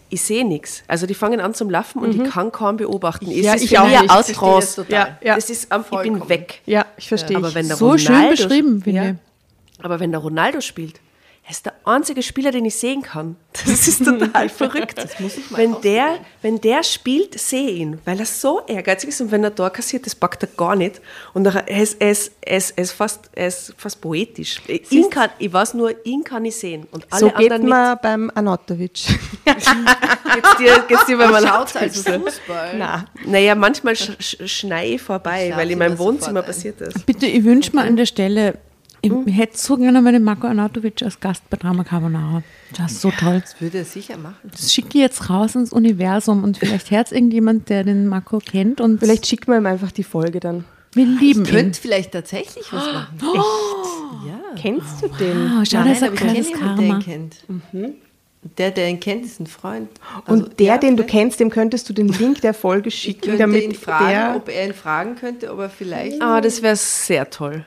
Ich sehe nichts. Also die fangen an zum Laufen und ich kann kaum beobachten. Es Ja, ich auch nicht. Ich verstehe das. Ja, ja. Das ist ich bin weg. Ja, ich verstehe. Aber ich. wenn der so Ronaldo, schön beschrieben, finde ja, ich. aber wenn der Ronaldo spielt, er ist der einzige Spieler, den ich sehen kann. Das ist total verrückt. Das muss ich mal wenn, der, wenn der spielt, sehe ich ihn, weil er so ehrgeizig ist und wenn er da kassiert, das packt er gar nicht. Und er ist, er ist, er ist, er ist, fast, er ist fast poetisch. Ihn kann, ich weiß nur, ihn kann ich sehen. Und alle so geht anderen man beim Anatovic. Geht's dir, geht's dir beim Schaut als Anatovic? Fußball. Na, Naja, manchmal sch sch schneie ich vorbei, Ich weil in meinem immer Wohnzimmer passiert ist. Bitte, ich wünsche mir an der Stelle, ich hätte so gerne mal den Marco Arnautovic als Gast bei Drama Carbonara. Das ist so toll. Das würde er sicher machen. Das schicke ich jetzt raus ins Universum und vielleicht hört irgendjemand, der den Marco kennt und vielleicht schickt man ihm einfach die Folge dann. wir lieben ihn. Könnte vielleicht tatsächlich was machen. Kennst du den? Oh, schau, Nein, das ist ein aber ich kenne kleines jemanden, der ihn Karma. kennt. Und Der, der ihn kennt, ist ein Freund. Also, Und der, ja, den du kennst, dem könntest du den Link der Folge Ich schicken, könnte damit ihn fragen, der ob er ihn fragen könnte, ob er vielleicht. Ah, das wäre sehr toll.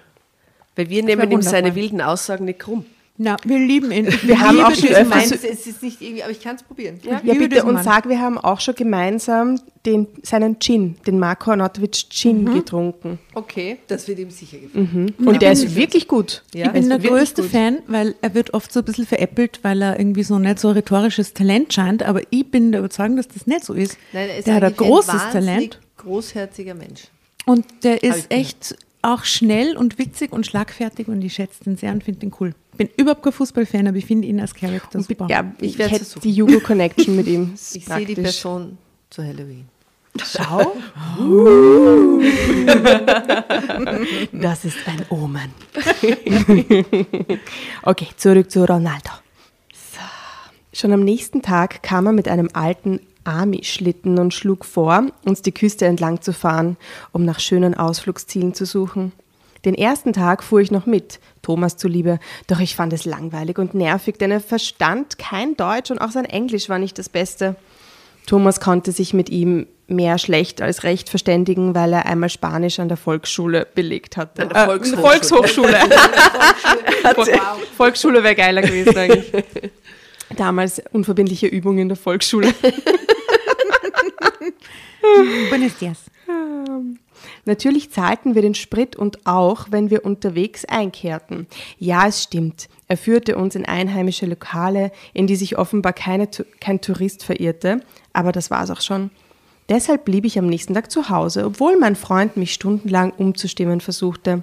Weil wir nehmen ihm wundervoll. seine wilden Aussagen nicht krumm. Na, wir lieben ihn. Wir haben auch schon meine, es ist nicht irgendwie, aber ich kann es probieren. Ja, Ja, bitte, und Mann. sag, wir haben auch schon gemeinsam den, seinen Gin, den Marco Arnautovic Gin getrunken. Okay, das wird ihm sicher gefallen. Und der ist wirklich gut. Ja, ich bin der größte gut. Fan, weil er wird oft so ein bisschen veräppelt, weil er irgendwie so nicht so rhetorisches Talent scheint, aber ich bin der Überzeugung, dass das nicht so ist. Nein, er ist der hat ein großes wahnsinnig Talent großherziger Mensch. und der ist echt auch schnell und witzig und schlagfertig und ich schätze den sehr und finde den cool. Bin überhaupt kein Fußballfan, aber ich finde ihn als Charakter Und super. ja, ich, Ich hätte die Jugo-Connection mit ihm. Ich sehe die. Person zu Halloween. Schau. Das ist ein Omen. okay, zurück zu Ronaldo. So. Schon am nächsten Tag kam er mit einem alten Army-Schlitten und schlug vor, uns die Küste entlang zu fahren, um nach schönen Ausflugszielen zu suchen. Den ersten Tag fuhr ich noch mit, Thomas zuliebe, doch ich fand es langweilig und nervig, denn er verstand kein Deutsch und auch sein Englisch war nicht das Beste. Thomas konnte sich mit ihm mehr schlecht als recht verständigen, weil er einmal Spanisch an der Volksschule belegt hatte. An der Volkshochschule. Volkshochschule. wow. Volksschule wäre geiler gewesen eigentlich. Damals unverbindliche Übung in der Volksschule. Buenos dias. Natürlich zahlten wir den Sprit und auch, wenn wir unterwegs einkehrten. Ja, es stimmt. Er führte uns in einheimische Lokale, in die sich offenbar keine, kein Tourist verirrte, aber das war es auch schon. Deshalb blieb ich am nächsten Tag zu Hause, obwohl mein Freund mich stundenlang umzustimmen versuchte.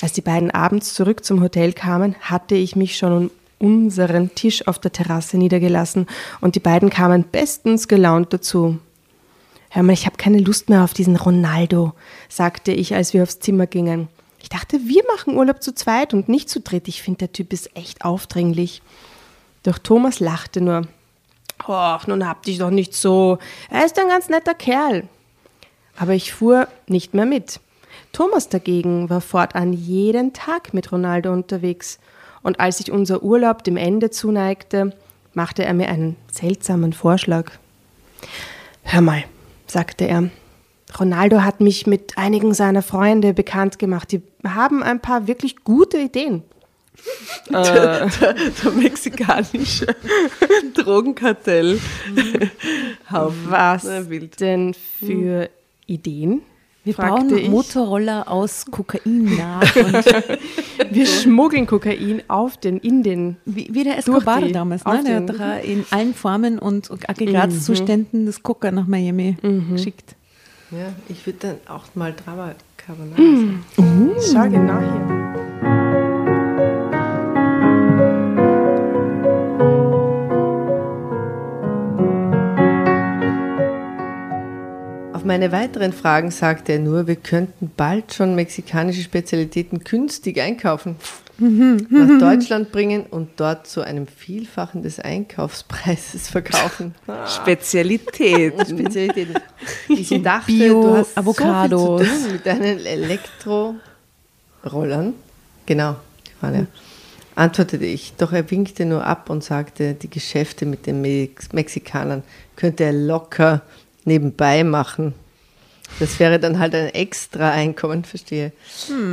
Als die beiden abends zurück zum Hotel kamen, hatte ich mich schon um unseren Tisch auf der Terrasse niedergelassen und die beiden kamen bestens gelaunt dazu. Hör mal, ich habe keine Lust mehr auf diesen Ronaldo, sagte ich, als wir aufs Zimmer gingen. Ich dachte, wir machen Urlaub zu zweit und nicht zu dritt. Ich finde, der Typ ist echt aufdringlich. Doch Thomas lachte nur. Och, nun hab dich doch nicht so. Er ist ein ganz netter Kerl. Aber ich fuhr nicht mehr mit. Thomas dagegen war fortan jeden Tag mit Ronaldo unterwegs. Und als sich unser Urlaub dem Ende zuneigte, machte er mir einen seltsamen Vorschlag. Hör mal, sagte er. Ronaldo hat mich mit einigen seiner Freunde bekannt gemacht. Die haben ein paar wirklich gute Ideen. der, der mexikanische Drogenkartell. Haufen. Was denn für Ideen? Wir bauen ich. Motorroller aus Kokain nach. Und Wir schmuggeln Kokain auf den, in den. wie, wie der Escobar die- damals, ne? der den- hat in allen Formen und Aggregatzuständen das Coca nach Miami geschickt. Ja, ich würde dann auch mal Drama Carbonara sagen. Schau genau hier. Meine weiteren Fragen sagte er nur, wir könnten bald schon mexikanische Spezialitäten günstig einkaufen, nach Deutschland bringen und dort zu einem Vielfachen des Einkaufspreises verkaufen. Spezialität. Spezialitäten. Ich dachte, Bio, du hast Avocados. so viel zu tun mit deinen Elektrorollern. Genau, ja. Antwortete ich, doch er winkte nur ab und sagte, die Geschäfte mit den Mex Mexikanern könnte er locker nebenbei machen. Das wäre dann halt ein extra Einkommen, verstehe.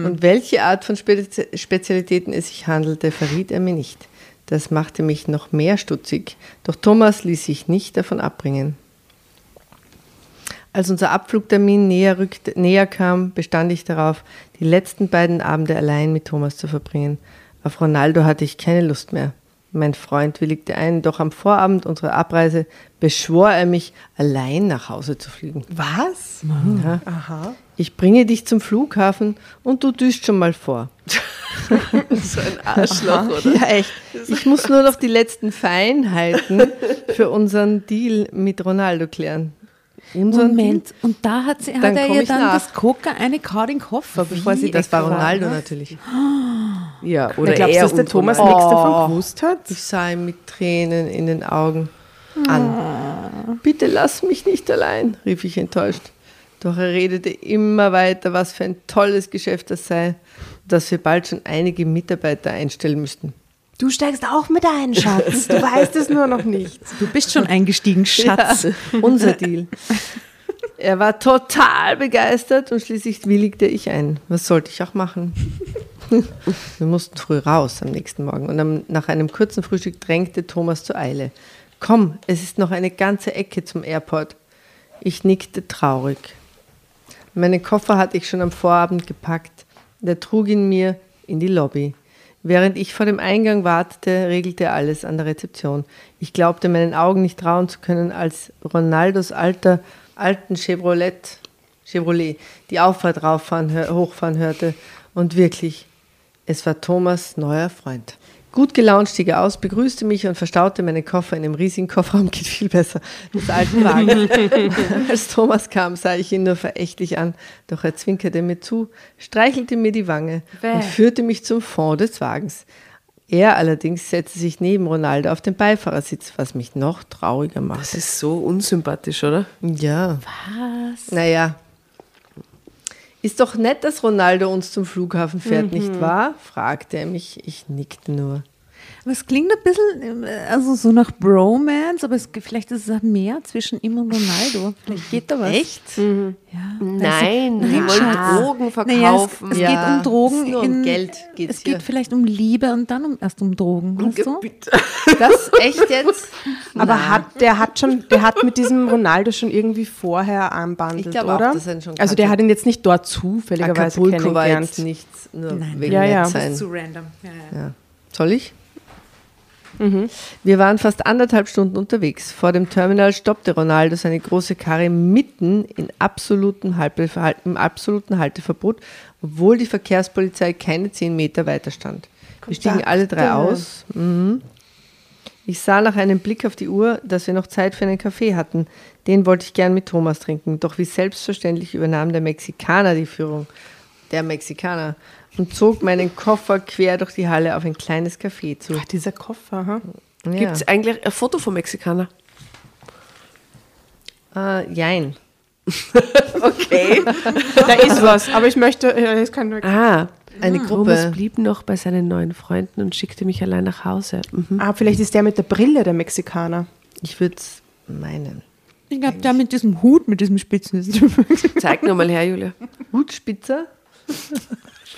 Und welche Art von Spezi Spezialitäten es sich handelte, verriet er mir nicht. Das machte mich noch mehr stutzig. Doch Thomas ließ sich nicht davon abbringen. Als unser Abflugtermin näher, rückte, näher kam, bestand ich darauf, die letzten beiden Abende allein mit Thomas zu verbringen. Auf Ronaldo hatte ich keine Lust mehr. Mein Freund willigte ein, doch am Vorabend unserer Abreise beschwor er mich, allein nach Hause zu fliegen. Was? Ja. Aha. Ich bringe dich zum Flughafen und du düst schon mal vor. So ein Arschloch, oder? Ja, echt. Ich muss nur noch die letzten Feinheiten für unseren Deal mit Ronaldo klären. Moment, und da hat, sie, hat er ihr dann nach. das Coca in den Koffer, bevor sie. Das war weggefahren Ronaldo ist. natürlich. Ja, Oder glaubst du, er dass der Thomas Ronaldo. nichts davon Oh. gewusst hat? Ich sah ihn mit Tränen in den Augen an. Bitte lass mich nicht allein, rief ich enttäuscht. Doch er redete immer weiter, was für ein tolles Geschäft das sei, dass wir bald schon einige Mitarbeiter einstellen müssten. Du steigst auch mit ein, Schatz. Du weißt es nur noch nicht. Du bist schon eingestiegen, Schatz. Ja, unser Deal. Er war total begeistert und schließlich willigte ich ein. Was sollte ich auch machen? Wir mussten früh raus am nächsten Morgen und am, nach einem kurzen Frühstück drängte Thomas zur Eile. Komm, es ist noch eine ganze Ecke zum Airport. Ich nickte traurig. Meine Koffer hatte ich schon am Vorabend gepackt. Er trug ihn mir in die Lobby. Während ich vor dem Eingang wartete, regelte alles an der Rezeption. Ich glaubte meinen Augen nicht trauen zu können, als Ronaldos alter, alten Chevrolet, Chevrolet die Auffahrt rauffahren, hochfahren hörte. Und wirklich, es war Thomas neuer Freund. Gut gelaunt stieg er aus, begrüßte mich und verstaute meine Koffer in einem riesigen Kofferraum, geht viel besser, des alten Wagens. Als Thomas kam, sah ich ihn nur verächtlich an, doch er zwinkerte mir zu, streichelte mir die Wange und führte mich zum Fond des Wagens. Er allerdings setzte sich neben Ronaldo auf den Beifahrersitz, was mich noch trauriger Das machte. ist so unsympathisch, oder? Ja. Was? Naja. Ist doch nett, dass Ronaldo uns zum Flughafen fährt, nicht wahr? fragte er mich. Ich nickte nur. Aber es klingt ein bisschen, äh, also so nach Bromance, aber es, vielleicht ist es auch mehr zwischen ihm und Ronaldo. Vielleicht geht da was. Echt? Ja. Nein, die Nein, wollen. Drogen Naja, es, verkaufen. es Ja, geht um Drogen. es um in, Geld geht's es geht hier. vielleicht um Liebe und dann um, erst um Drogen. Weißt du? Das echt jetzt? Aber hat, der hat schon, der hat mit diesem Ronaldo schon irgendwie vorher anbandelt, Ich glaube auch, oder? dass er ihn schon also der hat ihn jetzt nicht dort zufälligerweise Acapulco war kennengelernt. jetzt nichts, nur Nein. wegen Ja, ja. Zu random. Ja, ja. Ja. Soll ich? Wir waren fast anderthalb Stunden unterwegs. Vor dem Terminal stoppte Ronaldo seine große Karre mitten in absoluten Halte, im absoluten Halteverbot, obwohl die Verkehrspolizei keine zehn Meter weiter stand. Wir stiegen alle drei aus. Mhm. Ich sah nach einem Blick auf die Uhr, dass wir noch Zeit für einen Kaffee hatten. Den wollte ich gern mit Thomas trinken. Doch wie selbstverständlich übernahm der Mexikaner die Führung. Der Mexikaner. Und zog meinen Koffer quer durch die Halle auf ein kleines Café zu. Ach, dieser Koffer, ha? Ja. Gibt es eigentlich ein Foto vom Mexikaner? Äh, jein. Okay. Da ist was, aber ich möchte, ja, das kann ah, Eine Thomas Gruppe. blieb noch bei seinen neuen Freunden und schickte mich allein nach Hause. Mhm. Ah, vielleicht ist der mit der Brille der Mexikaner. Ich würde es meinen. Ich glaube, da mit diesem Hut, mit diesem Spitzen. Zeig nur mal her, Julia. Hutspitzer?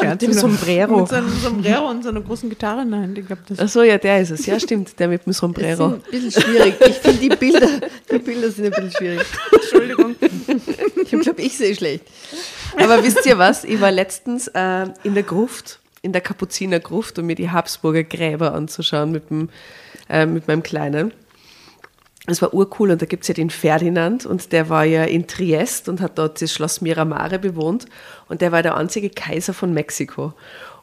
Mit dem Sombrero. Mit seinem Sombrero und seiner großen Gitarre in der Hand. Ich glaube, das Ach so, ja, der ist es. Ja, stimmt, der mit dem Das Sombrero. ist ein bisschen schwierig. Ich finde die Bilder, die Bilder sind ein bisschen schwierig. Entschuldigung. Ich glaube, ich sehe schlecht. Aber wisst ihr was? Ich war letztens äh, in der Gruft, in der Kapuzinergruft, um mir die Habsburger Gräber anzuschauen mit, dem, äh, mit meinem Kleinen. Es war urcool und da gibt es ja den Ferdinand und der war ja in Triest und hat dort das Schloss Miramare bewohnt und der war der einzige Kaiser von Mexiko.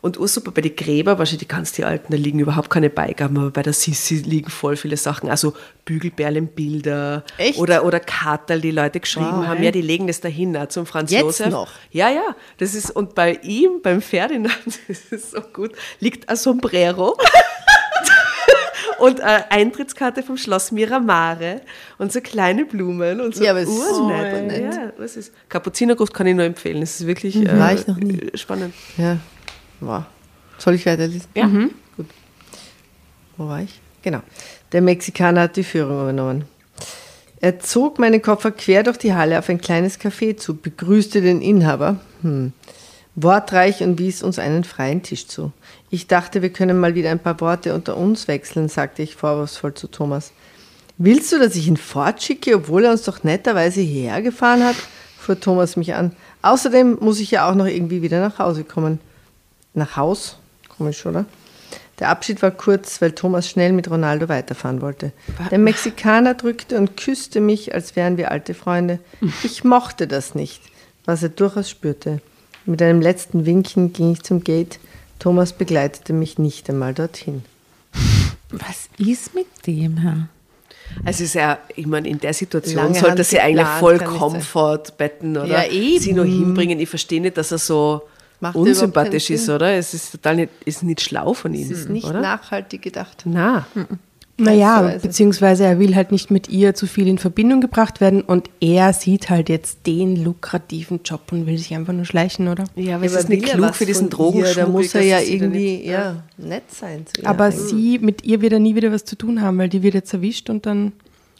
Und ursuper bei den Gräber, wahrscheinlich die ganz die alten, da liegen überhaupt keine Beigaben, aber bei der Sissi liegen voll viele Sachen, also Bügelperlenbilder Echt? oder, oder Kartel, die Leute geschrieben Wow. haben, ja, die legen das dahin, auch zum Franz Jetzt Josef. noch? Ja, ja, das ist, und bei ihm, beim Ferdinand, das ist so gut, liegt ein Sombrero und eine Eintrittskarte vom Schloss Miramare und so kleine Blumen und so Ja, aber es ist urnett. super nett. Ja, was ist? Kapuzinergruft kann ich nur empfehlen, es ist wirklich äh, War ich noch nie. spannend. Ja. Wow. Soll ich weiterlesen? Ja. Gut. Wo war ich? Genau. Der Mexikaner hat die Führung übernommen. Er zog meinen Koffer quer durch die Halle auf ein kleines Café zu, begrüßte den Inhaber, hm. wortreich und wies uns einen freien Tisch zu. Ich dachte, wir können mal wieder ein paar Worte unter uns wechseln, sagte ich vorwurfsvoll zu Thomas. Willst du, dass ich ihn fortschicke, obwohl er uns doch netterweise hierher gefahren hat? fuhr Thomas mich an. Außerdem muss ich ja auch noch irgendwie wieder nach Hause kommen. Nach Haus? Komisch, oder? Der Abschied war kurz, weil Thomas schnell mit Ronaldo weiterfahren wollte. Der Mexikaner drückte und küsste mich, als wären wir alte Freunde. Ich mochte das nicht, was er durchaus spürte. Mit einem letzten Winken ging ich zum Gate. Thomas begleitete mich nicht einmal dorthin. Was ist mit dem, Herr? Also ist ja, ich meine, in der Situation Lange sollte sie eigentlich voll Comfort betten oder Ja, sie nur hinbringen. Ich verstehe nicht, dass er so Macht unsympathisch ist, oder? Es ist total nicht, ist nicht schlau von ihm. Es ist nicht oder? nachhaltig gedacht. Na, Naja, beziehungsweise er will halt nicht mit ihr zu viel in Verbindung gebracht werden und er sieht halt jetzt den lukrativen Job und will sich einfach nur schleichen, oder? ja, aber es Aber ist nicht klug für diesen? Drogenschmuggel. Da muss er ja irgendwie nicht- ja, nett sein. Zu ihr. Aber sie, mit ihr wird er nie wieder was zu tun haben, weil die wird jetzt erwischt und dann.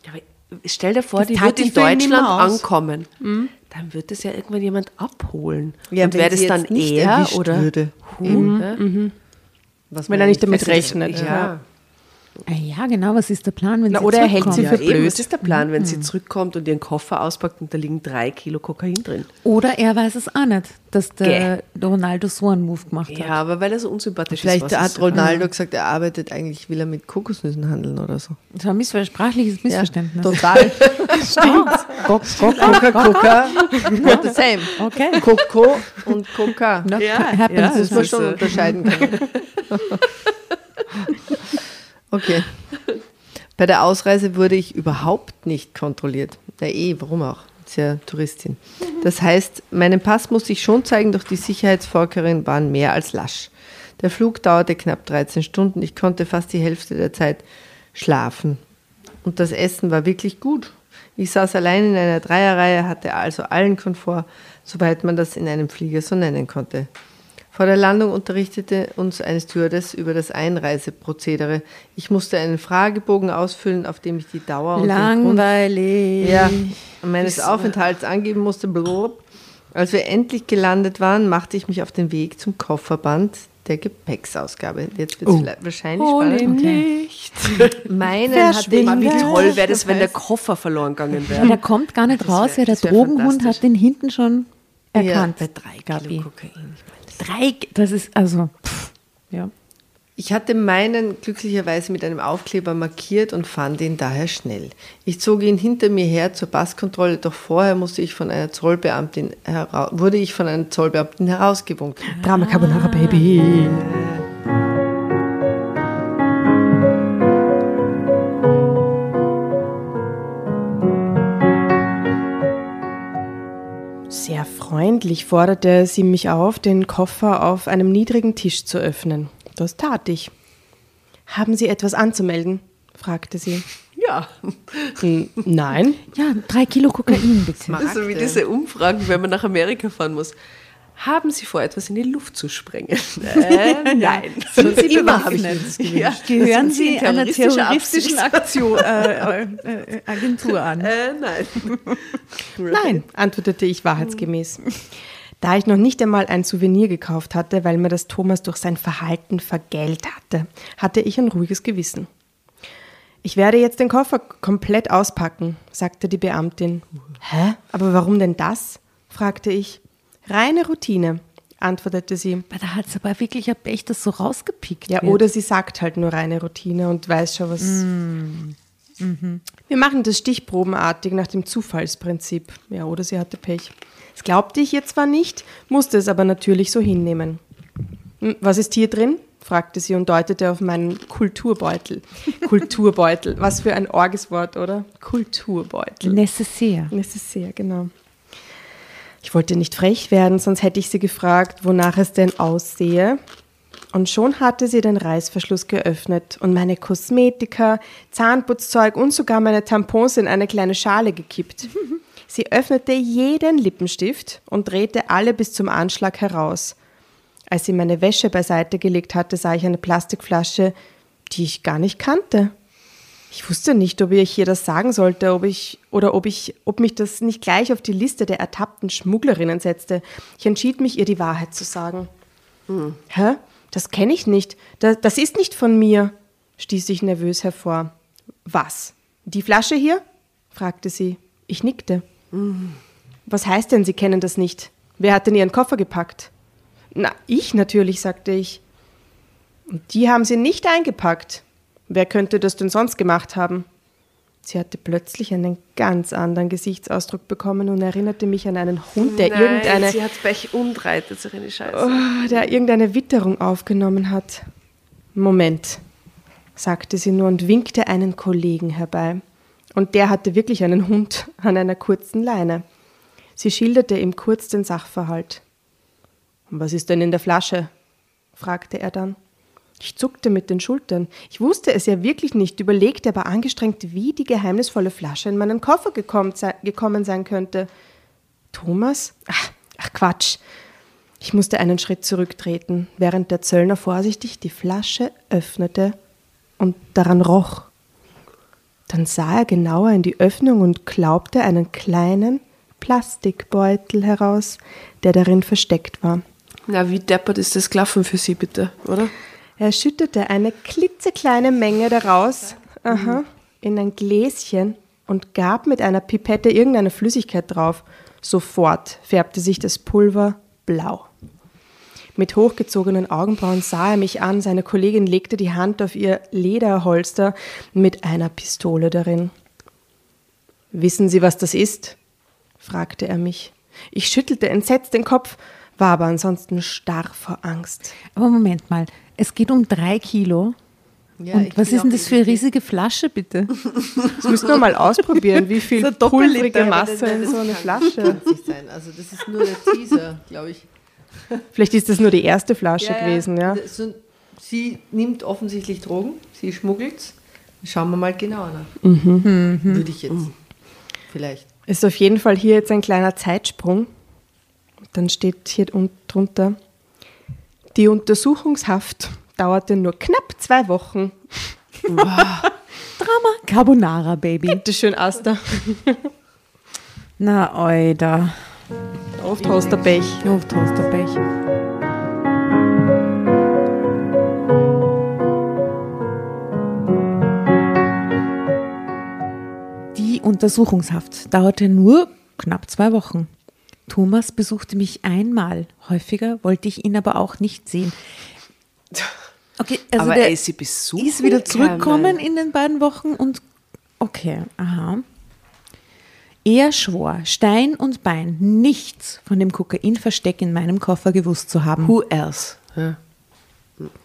Ja, aber stell dir vor, Das die wird in Deutschland ankommen. Dann wird es ja irgendwann jemand abholen. Ja, Und wäre das dann er oder würde. Hu, ja? Was Wenn er nicht damit rechnet. Ja. Ah Ja, genau, was ist der Plan, wenn Na, sie oder er hält zurückkommt? sie Ja, für eben, blöd. was ist der Plan, wenn sie zurückkommt und ihren Koffer auspackt und da liegen drei Kilo Kokain drin? Oder er weiß es auch nicht, dass der Ronaldo so einen Move gemacht hat. Ja, aber weil er so unsympathisch Vielleicht ist. was hat Ronaldo gesagt, er arbeitet eigentlich, will er mit Kokosnüssen handeln oder so. Das war ein missver sprachliches Missverständnis. Ja, total. Stimmt. Coca, Coca, Coca, not the same. Okay. Coco und Coca. Ja, ja, Das muss man ist, schon unterscheiden können. Okay. Bei der Ausreise wurde ich überhaupt nicht kontrolliert. Ja, eh, warum auch? Ist ja Touristin. Das heißt, meinen Pass musste ich schon zeigen, doch die Sicherheitsvorkehrungen waren mehr als lasch. Der Flug dauerte knapp 13 Stunden. Ich konnte fast die Hälfte der Zeit schlafen. Und das Essen war wirklich gut. Ich saß allein in einer Dreierreihe, hatte also allen Komfort, soweit man das in einem Flieger so nennen konnte. Vor der Landung unterrichtete uns eine Stewardess über das Einreiseprozedere. Ich musste einen Fragebogen ausfüllen, auf dem ich die Dauer und den Grund Langweilig. ja, meines Aufenthalts angeben musste. Blub. Als wir endlich gelandet waren, machte ich mich auf den Weg zum Kofferband der Gepäcksausgabe. Jetzt wird es wahrscheinlich spannend. nicht. Meinen Verschwinde. hatte Wie toll wäre das, wenn der Koffer verloren gegangen wäre. der kommt gar nicht raus, ja, der das wär Drogenhund hat den hinten schon erkannt. Ja, bei drei Gabi. Kilo Kokain. Drei, das ist also, pff, ja. Ich hatte meinen glücklicherweise mit einem Aufkleber markiert und fand ihn daher schnell. Ich zog ihn hinter mir her zur Passkontrolle, doch vorher musste ich von einer Zollbeamtin wurde ich von einer Zollbeamtin herausgewunken. Drama Carbonara Baby. Sehr freundlich forderte sie mich auf, den Koffer auf einem niedrigen Tisch zu öffnen. Das tat ich. Haben Sie etwas anzumelden? fragte sie. Ja, "Hm, Nein. Ja, drei Kilo Kokain, bitte. das ist so wie diese Umfragen, wenn man nach Amerika fahren muss. Haben Sie vor, etwas in die Luft zu sprengen? Äh, nein. Sind Sie Immer habe ich das. Ja, Gehören Sie in einer terroristischen? Aktion, äh, äh, Agentur an? Äh, nein. Nein, antwortete ich wahrheitsgemäß. Da ich noch nicht einmal ein Souvenir gekauft hatte, weil mir das Thomas durch sein Verhalten vergällt hatte, hatte ich ein ruhiges Gewissen. Ich werde jetzt den Koffer komplett auspacken, sagte die Beamtin. Hä? Aber warum denn das? fragte ich. Reine Routine, antwortete sie. Aber Da hat es aber wirklich ein Pech, das so rausgepickt Ja, wird. oder sie sagt halt nur reine Routine und weiß schon was. Wir machen das stichprobenartig nach dem Zufallsprinzip. Ja, oder sie hatte Pech. Das glaubte ich ihr zwar nicht, musste es aber natürlich so hinnehmen. Hm, Was ist hier drin? fragte sie und deutete auf meinen Kulturbeutel. Kulturbeutel, was für ein orges Wort, oder? Kulturbeutel. Necessaire. Necessaire, genau. Ich wollte nicht frech werden, sonst hätte ich sie gefragt, wonach es denn aussehe. Und schon hatte sie den Reißverschluss geöffnet und meine Kosmetika, Zahnputzzeug und sogar meine Tampons in eine kleine Schale gekippt. Sie öffnete jeden Lippenstift und drehte alle bis zum Anschlag heraus. Als sie meine Wäsche beiseite gelegt hatte, sah ich eine Plastikflasche, die ich gar nicht kannte. Ich wusste nicht, ob ich ihr das sagen sollte, ob ich oder ob ich, ob mich das nicht gleich auf die Liste der ertappten Schmugglerinnen setzte. Ich entschied mich, ihr die Wahrheit zu sagen. Hä? Das kenne ich nicht. Das, das ist nicht von mir, stieß ich nervös hervor. Was? Die Flasche hier? fragte sie. Ich nickte. Was heißt denn, Sie kennen das nicht? Wer hat denn Ihren Koffer gepackt? Na, ich natürlich, sagte ich. Und die haben sie nicht eingepackt. Wer könnte das denn sonst gemacht haben? Sie hatte plötzlich einen ganz anderen Gesichtsausdruck bekommen und erinnerte mich an einen Hund, der Nein, irgendeine sie hat Pech und reitet sich in die Scheiße. Oh, der irgendeine Witterung aufgenommen hat. Moment, sagte sie nur und winkte einen Kollegen herbei. Und der hatte wirklich einen Hund an einer kurzen Leine. Sie schilderte ihm kurz den Sachverhalt. Was ist denn in der Flasche? fragte er dann. Ich zuckte mit den Schultern. Ich wusste es ja wirklich nicht, überlegte aber angestrengt, wie die geheimnisvolle Flasche in meinen Koffer gekommen, gekommen sein könnte. Thomas? Ach, ach Quatsch. Ich musste einen Schritt zurücktreten, während der Zöllner vorsichtig die Flasche öffnete und daran roch. Dann sah er genauer in die Öffnung und glaubte einen kleinen Plastikbeutel heraus, der darin versteckt war. Na, wie deppert ist das gelaufen für Sie, bitte, oder? Er schüttete eine klitzekleine Menge daraus aha, in ein Gläschen und gab mit einer Pipette irgendeine Flüssigkeit drauf. Sofort färbte sich das Pulver blau. Mit hochgezogenen Augenbrauen sah er mich an, seine Kollegin legte die Hand auf ihr Lederholster mit einer Pistole darin. Wissen Sie, was das ist? fragte er mich. Ich schüttelte entsetzt den Kopf, war aber ansonsten starr vor Angst. Aber Moment mal, es geht um drei Kilo. Ja, Und was ist denn das für eine riesige Flasche, bitte? Das müssen wir mal ausprobieren, wie viel So pulverige Masse in so eine Flasche. nicht sein. Also das ist nur der Teaser, glaube ich. Vielleicht ist das nur die erste Flasche gewesen, ja. So, sie nimmt offensichtlich Drogen, sie schmuggelt's. Schauen wir mal genauer nach. Mhm. Würde ich jetzt vielleicht. Ist auf jeden Fall hier jetzt ein kleiner Zeitsprung. Dann steht hier unten drunter, die Untersuchungshaft dauerte nur knapp zwei Wochen. Drama Carbonara, Baby. Bitte schön, Asta. Na, oida. Oft Toasterpech. Auf Toasterpech. Die Untersuchungshaft dauerte nur knapp zwei Wochen. Thomas besuchte mich einmal. Häufiger wollte ich ihn aber auch nicht sehen. Okay, also Aber der er ist sie besuchen ist wieder zurückgekommen gekommen. in den beiden Wochen und okay, aha. Er schwor, Stein und Bein, nichts von dem Kokainversteck in meinem Koffer gewusst zu haben. Who else? Ja.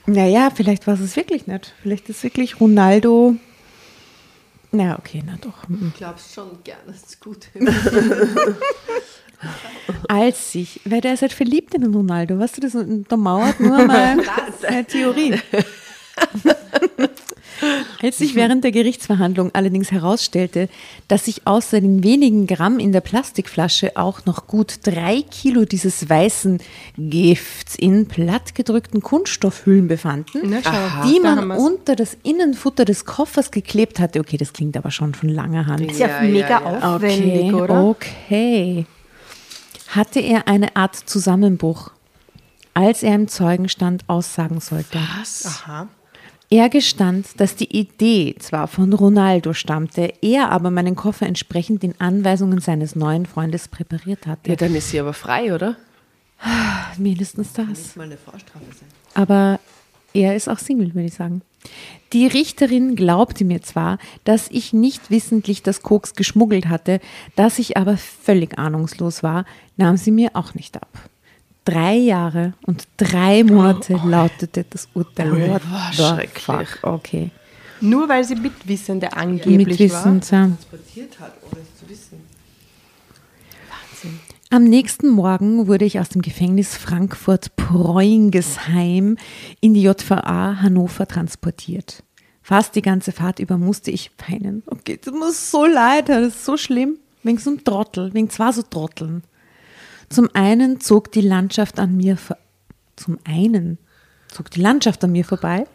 Naja, vielleicht war es wirklich nicht. Vielleicht ist wirklich Ronaldo. Na, okay, na doch. Mhm. Ich glaube schon gerne, das ist gut. Als ich, weil der ist halt verliebt in den Ronaldo, weißt du, das untermauert nur mal eine Theorie. Als sich während der Gerichtsverhandlung allerdings herausstellte, dass sich außer den wenigen Gramm in der Plastikflasche auch noch gut drei Kilo dieses weißen Gifts in plattgedrückten Kunststoffhüllen befanden, Na, schau, die man unter das Innenfutter des Koffers geklebt hatte. Okay, das klingt aber schon von langer Hand. Ist ja, mega aufwendig, Okay, oder? okay. Hatte er eine Art Zusammenbruch, als er im Zeugenstand aussagen sollte. Aha. Er gestand, dass die Idee zwar von Ronaldo stammte, er aber meinen Koffer entsprechend den Anweisungen seines neuen Freundes präpariert hatte. ja, dann ist sie aber frei, oder? Mindestens das. Nicht mal eine Vorstrafe sein. Aber er ist auch Single, würde ich sagen. Die Richterin glaubte mir zwar, dass ich nicht wissentlich das Koks geschmuggelt hatte, dass ich aber völlig ahnungslos war, nahm sie mir auch nicht ab. Drei Jahre und drei Monate lautete das Urteil. Ui, What schrecklich. fuck? Okay. Nur weil sie Mitwissende angeblich Mit Wissen, ja. Transportiert hat, ohne es zu wissen. Am nächsten Morgen wurde ich aus dem Gefängnis Frankfurt-Preuingesheim in die JVA Hannover transportiert. Fast die ganze Fahrt über musste ich weinen. Okay, das muss so leid, das ist so schlimm. Wegen so einem Trottel, wegen zwei so Trotteln. Zum einen zog die Landschaft an mir zum einen zog die Landschaft an mir vorbei,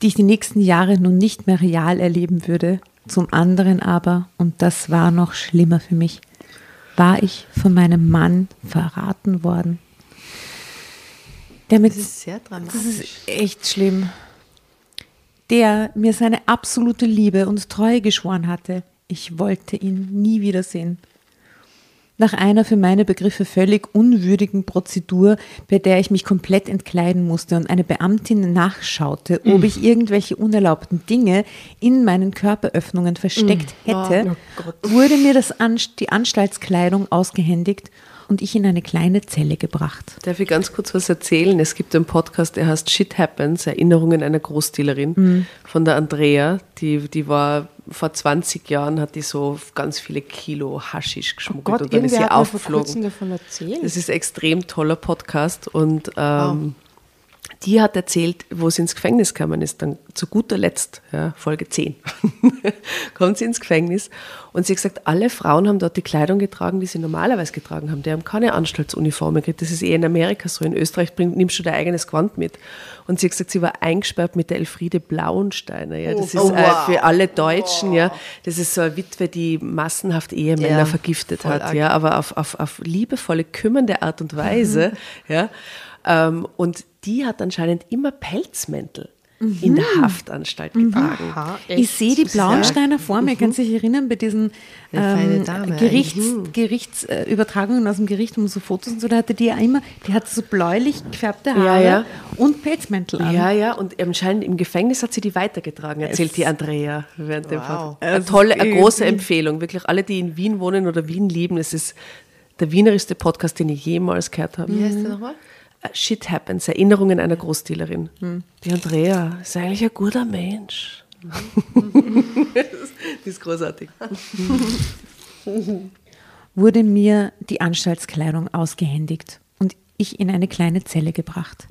die ich die nächsten Jahre nun nicht mehr real erleben würde. Zum anderen aber, und das war noch schlimmer für mich, war ich von meinem Mann verraten worden. Der mit, Das ist sehr dramatisch. das ist echt schlimm. Der mir seine absolute Liebe und Treue geschworen hatte. Ich wollte ihn nie wiedersehen. Nach einer für meine Begriffe völlig unwürdigen Prozedur, bei der ich mich komplett entkleiden musste und eine Beamtin nachschaute, ob ich irgendwelche unerlaubten Dinge in meinen Körperöffnungen versteckt hätte, wurde mir das Anst die Anstaltskleidung ausgehändigt und ich in eine kleine Zelle gebracht. Darf ich ganz kurz was erzählen? Es gibt einen Podcast, der heißt Shit Happens, Erinnerungen einer Großdealerin von der Andrea. Die, die war vor 20 Jahren, hat die so ganz viele Kilo Haschisch geschmuggelt und dann ist sie aufgeflogen. Das ist ein extrem toller Podcast und ähm, die hat erzählt, wo sie ins Gefängnis gekommen ist, dann zu guter Letzt, ja, Folge 10, kommt sie ins Gefängnis und sie hat gesagt, alle Frauen haben dort die Kleidung getragen, die sie normalerweise getragen haben. Die haben keine Anstaltsuniformen gekriegt. Das ist eher in Amerika so. In Österreich bring, nimmst du dein eigenes Gewand mit. Und sie hat gesagt, sie war eingesperrt mit der Elfriede Blauensteiner. Ja. Das ist Oh, äh, wow. für alle Deutschen, ja. Das ist so eine Witwe, die massenhaft Ehemänner Ja, vergiftet hat, arg. ja, aber auf, auf, auf liebevolle, kümmernde Art und Weise, ja. Ähm, und die hat anscheinend immer Pelzmäntel in der Haftanstalt getragen. Aha, Ich sehe die Blauensteiner vor mir. Kannst du dich erinnern bei diesen ähm, Gerichts, Gerichtsübertragungen aus dem Gericht und so Fotos und so? Da hatte die ja immer, die hatte so bläulich gefärbte Haare ja. und Pelzmäntel an. Ja, ja, und anscheinend im Gefängnis hat sie die weitergetragen, erzählt die Andrea während dem Wow. Podcast. Eine tolle, eine große Empfehlung. Wirklich alle, die in Wien wohnen oder Wien lieben, es ist der wienerischste Podcast, den ich jemals gehört habe. Wie heißt der nochmal? Shit Happens, Erinnerungen einer Großdealerin. Die Andrea ist eigentlich ein guter Mensch. die ist großartig. wurde mir die Anstaltskleidung ausgehändigt und ich in eine kleine Zelle gebracht,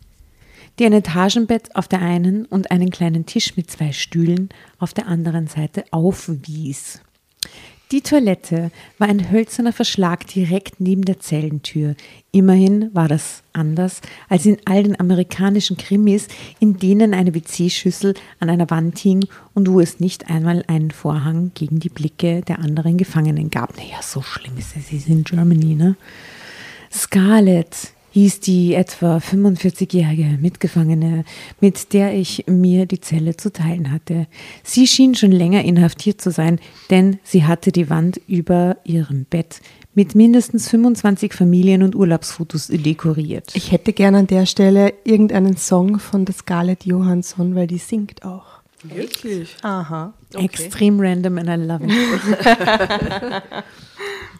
die ein Etagenbett auf der einen und einen kleinen Tisch mit zwei Stühlen auf der anderen Seite aufwies. Die Toilette war ein hölzerner Verschlag direkt neben der Zellentür. Immerhin war das anders als in all den amerikanischen Krimis, in denen eine WC-Schüssel an einer Wand hing und wo es nicht einmal einen Vorhang gegen die Blicke der anderen Gefangenen gab. Naja, so schlimm ist es in Germany, ne? Scarlett hieß die etwa 45-jährige Mitgefangene, mit der ich mir die Zelle zu teilen hatte. Sie schien schon länger inhaftiert zu sein, denn sie hatte die Wand über ihrem Bett mit mindestens 25 Familien- und Urlaubsfotos dekoriert. Ich hätte gern an der Stelle irgendeinen Song von der Scarlett Johansson, weil die singt auch. Wirklich? Aha. Extrem random and I love it.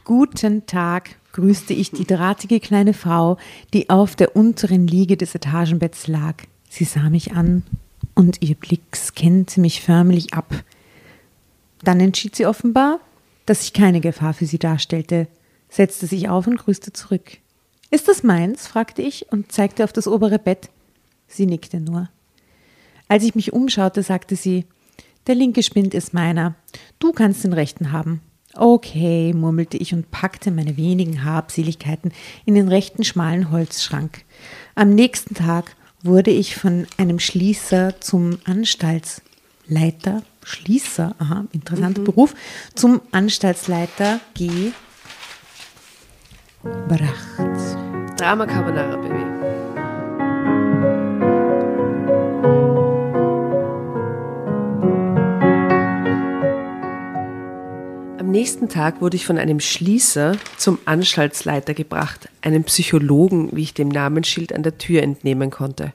Guten Tag, grüßte ich die drahtige kleine Frau, die auf der unteren Liege des Etagenbetts lag. Sie sah mich an und ihr Blick scannte mich förmlich ab. Dann entschied sie offenbar, dass ich keine Gefahr für sie darstellte, setzte sich auf und grüßte zurück. Ist das meins? fragte ich und zeigte auf das obere Bett. Sie nickte nur. Als ich mich umschaute, sagte sie, der linke Spind ist meiner. Du kannst den rechten haben. Okay, murmelte ich und packte meine wenigen Habseligkeiten in den rechten schmalen Holzschrank. Am nächsten Tag wurde ich von einem Schließer zum Anstaltsleiter, Schließer, aha, interessanter Beruf, zum Anstaltsleiter G. Bracht. Drama Carbonara, Baby. Nächsten Tag wurde ich von einem Schließer zum Anstaltsleiter gebracht, einem Psychologen, wie ich dem Namensschild an der Tür entnehmen konnte.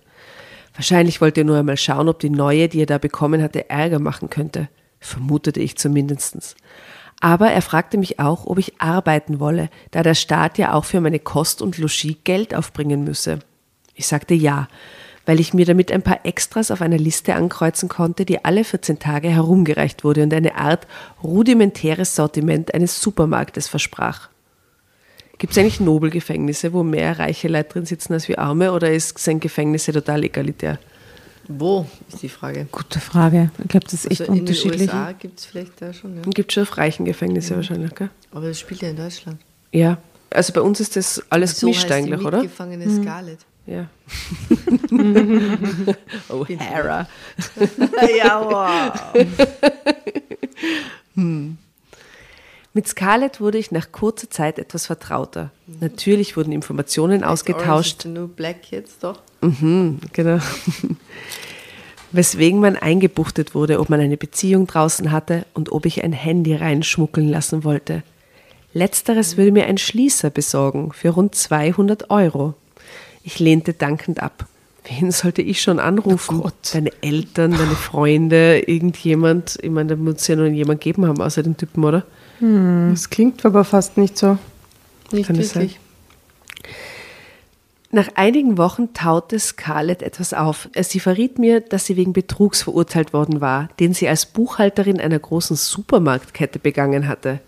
Wahrscheinlich wollte er nur einmal schauen, ob die neue, die er da bekommen hatte, Ärger machen könnte. Vermutete ich zumindest. Aber er fragte mich auch, ob ich arbeiten wolle, da der Staat ja auch für meine Kost und Logis Geld aufbringen müsse. Ich sagte ja, weil ich mir damit ein paar Extras auf einer Liste ankreuzen konnte, die alle 14 Tage herumgereicht wurde und eine Art rudimentäres Sortiment eines Supermarktes versprach. Gibt es eigentlich Nobelgefängnisse, wo mehr reiche Leute drin sitzen als wir Arme, oder ist sind Gefängnisse total egalitär? Wo ist die Frage? Gute Frage. Ich glaube, das ist echt Also in unterschiedlich. den USA gibt es vielleicht da schon, ja. Gibt schon auf reichen Gefängnisse wahrscheinlich, gell? Aber das spielt ja in Deutschland. Ja. Also bei uns ist das alles So gemischt heißt eigentlich, die oder? Mitgefangene Scarlett. Ja. oh, Hera. ja, wow. Mit Scarlett wurde ich nach kurzer Zeit etwas vertrauter. Natürlich wurden Informationen ausgetauscht. Orange is the New Black jetzt doch. Mhm, genau. Weswegen man eingebuchtet wurde, ob man eine Beziehung draußen hatte und ob ich ein Handy reinschmuggeln lassen wollte. Letzteres würde mir ein Schließer besorgen für rund 200 Euro. Ich lehnte dankend ab. Wen sollte ich schon anrufen? Deine Eltern, deine Freunde, irgendjemand? Ich meine, da muss es ja nur jemand geben haben, außer den Typen, oder? Das klingt aber fast nicht so. Nicht Kann wirklich. Nach einigen Wochen taute Scarlett etwas auf. Sie verriet mir, dass sie wegen Betrugs verurteilt worden war, den sie als Buchhalterin einer großen Supermarktkette begangen hatte.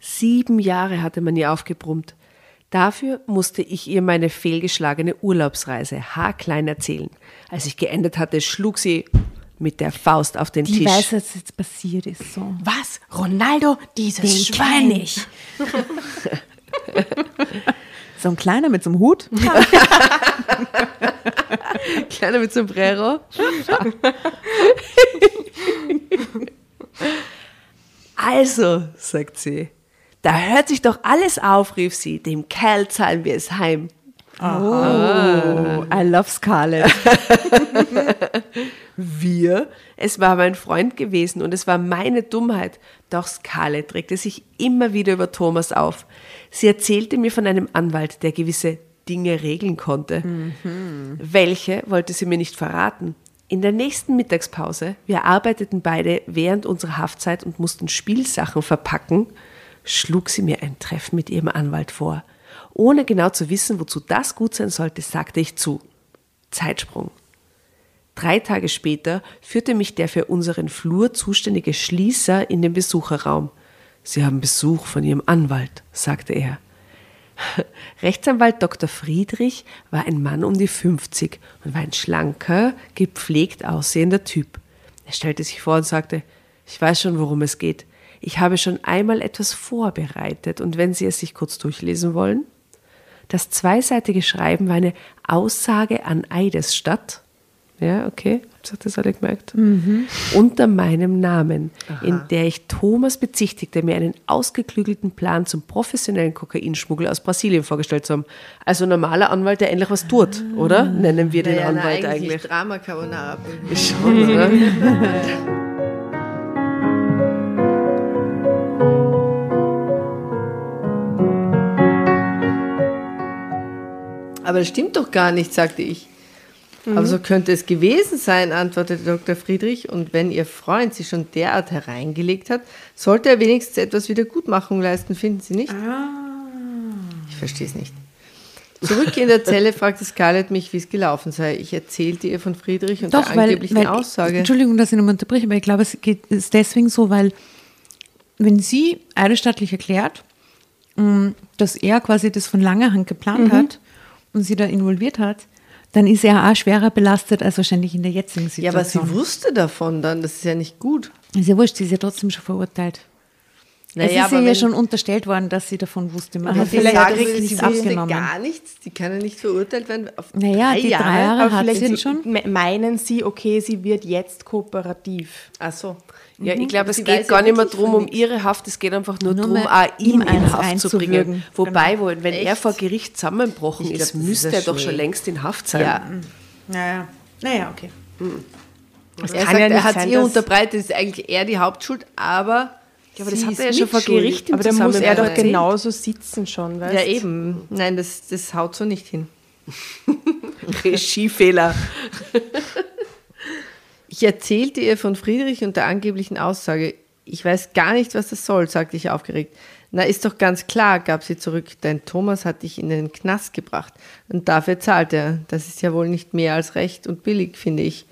Sieben Jahre hatte man ihr aufgebrummt. Dafür musste ich ihr meine fehlgeschlagene Urlaubsreise haarklein erzählen. Als ich geendet hatte, schlug sie mit der Faust auf den Die Tisch. weiß, was jetzt passiert ist. So. Was? Ronaldo, dieses Den kenn ich. So ein kleiner mit so einem Hut. Kleiner mit Sombrero. also, sagt sie, da hört sich doch alles auf, rief sie, dem Kerl zahlen wir es heim. Oh, I love Scarlett. Wir? Es war mein Freund gewesen und es war meine Dummheit. Doch Scarlett regte sich immer wieder über Thomas auf. Sie erzählte mir von einem Anwalt, der gewisse Dinge regeln konnte. Welche wollte sie mir nicht verraten. In der nächsten Mittagspause, wir arbeiteten beide während unserer Haftzeit und mussten Spielsachen verpacken, schlug sie mir ein Treffen mit ihrem Anwalt vor. Ohne genau zu wissen, wozu das gut sein sollte, sagte ich zu. Zeitsprung. Drei Tage später führte mich der für unseren Flur zuständige Schließer in den Besucherraum. Sie haben Besuch von Ihrem Anwalt, sagte er. Rechtsanwalt Dr. Friedrich war ein Mann um die 50 und war ein schlanker, gepflegt aussehender Typ. Er stellte sich vor und sagte, ich weiß schon, worum es geht. Ich habe schon einmal etwas vorbereitet und wenn Sie es sich kurz durchlesen wollen. Das zweiseitige Schreiben war eine Aussage an Eidesstadt. Ja, okay, habt ihr das alle gemerkt? Unter meinem Namen, in der ich Thomas bezichtigte, mir einen ausgeklügelten Plan zum professionellen Kokainschmuggel aus Brasilien vorgestellt zu haben. Also ein normaler Anwalt, der endlich was tut, oder? Nennen wir den Naja, na, Anwalt eigentlich, eigentlich. Drama Carbonara. Schon, oder? Aber das stimmt doch gar nicht, sagte ich. Aber so könnte es gewesen sein, antwortete Dr. Friedrich. Und wenn Ihr Freund Sie schon derart hereingelegt hat, sollte er wenigstens etwas Wiedergutmachung leisten, finden Sie nicht? Ich verstehe es nicht. Zurück in der Zelle fragte Scarlett mich, wie es gelaufen sei. Ich erzählte ihr von Friedrich und Doch, der weil, angeblichen weil Aussage. Entschuldigung, dass ich nochmal unterbreche, aber ich glaube, es geht, ist deswegen so, weil wenn sie eidesstattlich erklärt, mh, dass er quasi das von langer Hand geplant hat und sie da involviert hat, dann ist er auch schwerer belastet als wahrscheinlich in der jetzigen Ja, aber Situation. sie wusste davon dann, das ist ja nicht gut. Ist ja wurscht, sie ist ja trotzdem schon verurteilt. es Naja, ist ihr ja schon unterstellt worden, dass sie davon wusste. Man hat vielleicht ja sagen das wir, sie nicht wusste abgenommen. gar nichts, die kann ja nicht verurteilt werden. Auf Naja, drei die drei Jahre hat sie schon. me- meinen sie, okay, sie wird jetzt kooperativ. Ach so. Ja, ich glaube, Aber es geht gar ja nicht mehr von um ihre Haft, es geht einfach nur, Nur darum, auch ihn ihm in Haft zu bringen. Wobei, wo, wenn er Echt? vor Gericht zusammenbrochen glaub, ist, müsste er doch schon längst in Haft sein. Ja. Naja, naja, okay. Er kann sagt, ja er hat sein, ihr dass- unterbreitet, ist eigentlich er die Hauptschuld, aber. Ja, aber das hat er ja schon vor. Gericht im Aber dann muss er doch genauso sitzen schon, weißt Ja, eben. Nein, das, das haut so nicht hin. Regiefehler. Ich erzählte ihr von Friedrich und der angeblichen Aussage. Ich weiß gar nicht, was das soll, sagte ich aufgeregt. Na, ist doch ganz klar, gab sie zurück. Dein Thomas hat dich in den Knast gebracht. Und dafür zahlt er. Das ist ja wohl nicht mehr als recht und billig, finde ich.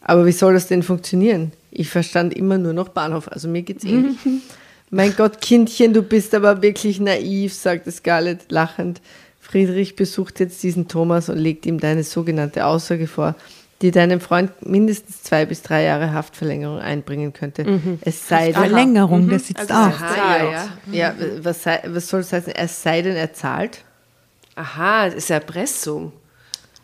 Aber wie soll das denn funktionieren? Ich verstand immer nur noch Bahnhof, also mir geht's ähnlich. mein Gott, Kindchen, du bist aber wirklich naiv, sagte Scarlett lachend. Friedrich besucht jetzt diesen Thomas und legt ihm deine sogenannte Aussage vor, die deinem Freund mindestens zwei bis drei Jahre Haftverlängerung einbringen könnte. Es sei denn, Verlängerung, der sitzt Also auch. es Aha, ja, ja. ja was, sei, was soll das heißen? Es sei denn, er zahlt. Aha, das ist Erpressung.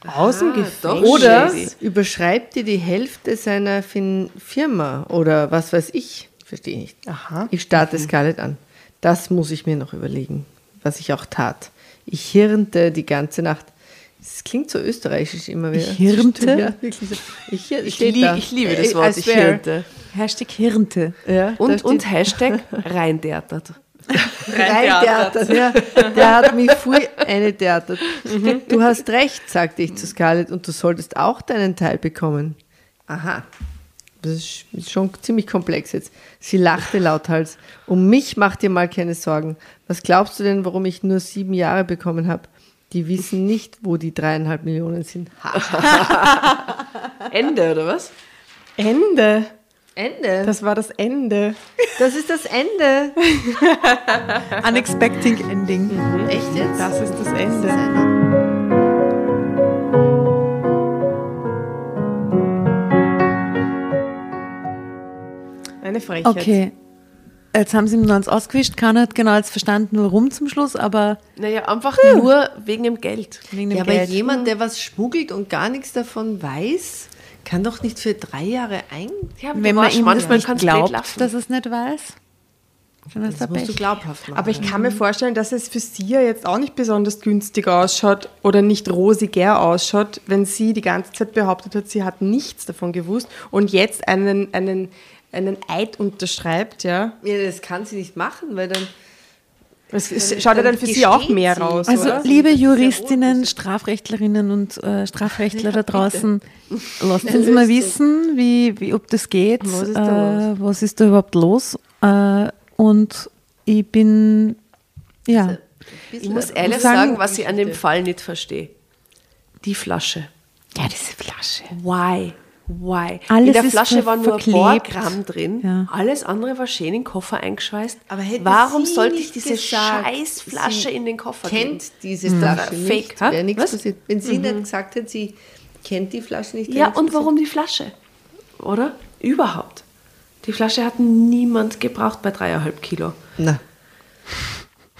Aus dem Gefängnis. doch. Oder überschreibt dir die Hälfte seiner fin Firma oder was weiß ich. Verstehe nicht. Aha. Ich starte Scarlett an. Das muss ich mir noch überlegen, was ich auch tat. Ich hirnte die ganze Nacht. Es klingt so österreichisch immer wieder. Ich hirnte? Ja, wirklich so. Ich, Ich, lie da. ich liebe das I Wort, ich hirnte. Hashtag Hirnte. Ja, Und, und Hashtag reindertert. reintheatert. Ja, der hat mich voll eine theatert. Du hast recht, sagte ich zu Scarlett, und du solltest auch deinen Teil bekommen. Aha. Das ist ist schon ziemlich komplex jetzt. Sie lachte lauthals. Um mich mach dir mal keine Sorgen. Was glaubst du denn, warum ich nur sieben Jahre bekommen habe? Die wissen nicht, wo die dreieinhalb Millionen sind. Ende, oder was? Ende. Ende. Das, Das war das Ende. das ist das Ende. Unexpected Ending. Echt jetzt? Das ist das Das Ende. Ende. Eine Frechheit. Okay. Jetzt haben sie ihm noch eins ausgewischt. Keiner hat genau jetzt verstanden, warum zum Schluss, aber Naja, einfach nur wegen dem Geld. wegen dem Ja, aber Geld. jemand, der was schmuggelt und gar nichts davon weiß, kann doch nicht für drei Jahre ein. Ja, aber Wenn man ihm manchmal nicht kann's blöd glaubt, dass er es nicht weiß, dann ist Das musst du glaubhaft machen. Aber ich kann mir vorstellen, dass es für sie ja jetzt auch nicht besonders günstig ausschaut oder nicht rosiger ausschaut, wenn sie die ganze Zeit behauptet hat, sie hat nichts davon gewusst und jetzt einen, einen, einen Eid unterschreibt, ja. ja, das kann sie nicht machen, weil dann. Es schaut ja dann für sie auch mehr raus, Also, oder? liebe ja Juristinnen, Strafrechtlerinnen und äh, Strafrechtler da draußen, lasst uns mal wissen, wie, wie, ob das geht. Was ist da äh, was ist da überhaupt los? Äh, und ich bin, ja, Ich muss ehrlich sagen- sagen, was ich an dem Fall nicht verstehe. Die Flasche. ja, diese Flasche. Why? Why? Alles in der ist Flasche ver- waren nur ein paar verklebt. Gramm drin. Ja. Alles andere war schön in den Koffer eingeschweißt. Aber hätte Warum sie sollte ich diese gesagt, scheiß Flasche sie in den Koffer geben? Kennt diese Flasche Fake. nicht, wäre nichts Was? passiert. Wenn sie nicht gesagt hätte, sie kennt die Flasche nicht. Ja, und passiert. warum die Flasche? Oder? Überhaupt. Die Flasche hat niemand gebraucht bei dreieinhalb Kilo. Na,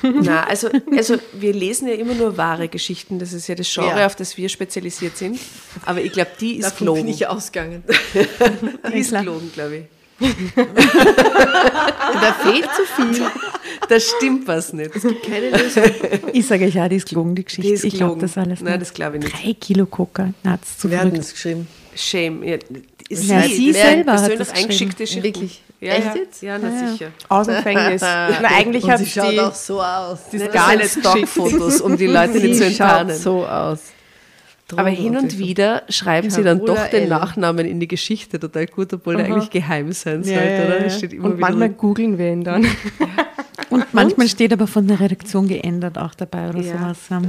Na, also, also wir lesen ja immer nur wahre Geschichten. Das ist ja das Genre, Ja. auf das wir spezialisiert sind. Aber ich glaube, die ist davon bin gelogen. ich ausgegangen. Die ist gelogen, glaube ich. da fehlt zu viel. Da stimmt was nicht. Keine Lösung. Ich sage euch ja, die ist gelogen, die Geschichte. Die ist ich glaube gelogen. das alles Nein, nicht. das glaube ich nicht. Drei Kilo Coca, Natz zu Wir hatten verrückt. es geschrieben. Shame. Ja, ist Ja, sie, sie das selber hat persönlich das geschrieben. eingeschickte Schichten. Wirklich? Ja, Echt ja. jetzt? Ja, na Ja, ja. sicher. Aus dem Gefängnis. Na, eigentlich Und hat sie schaut die, auch so aus. die Das Scarlett Stockfotos, um die Leute nicht zu Sie schaut enttarnen. so aus. Aber hin und wieder schreiben sie dann doch den L. Nachnamen in die Geschichte total gut, obwohl der eigentlich geheim sein sollte, ja, oder? ja, ja. steht immer Und manchmal drin. googeln wir ihn dann. Und manchmal steht aber von der Redaktion geändert auch dabei oder Ja, sowas. Ja,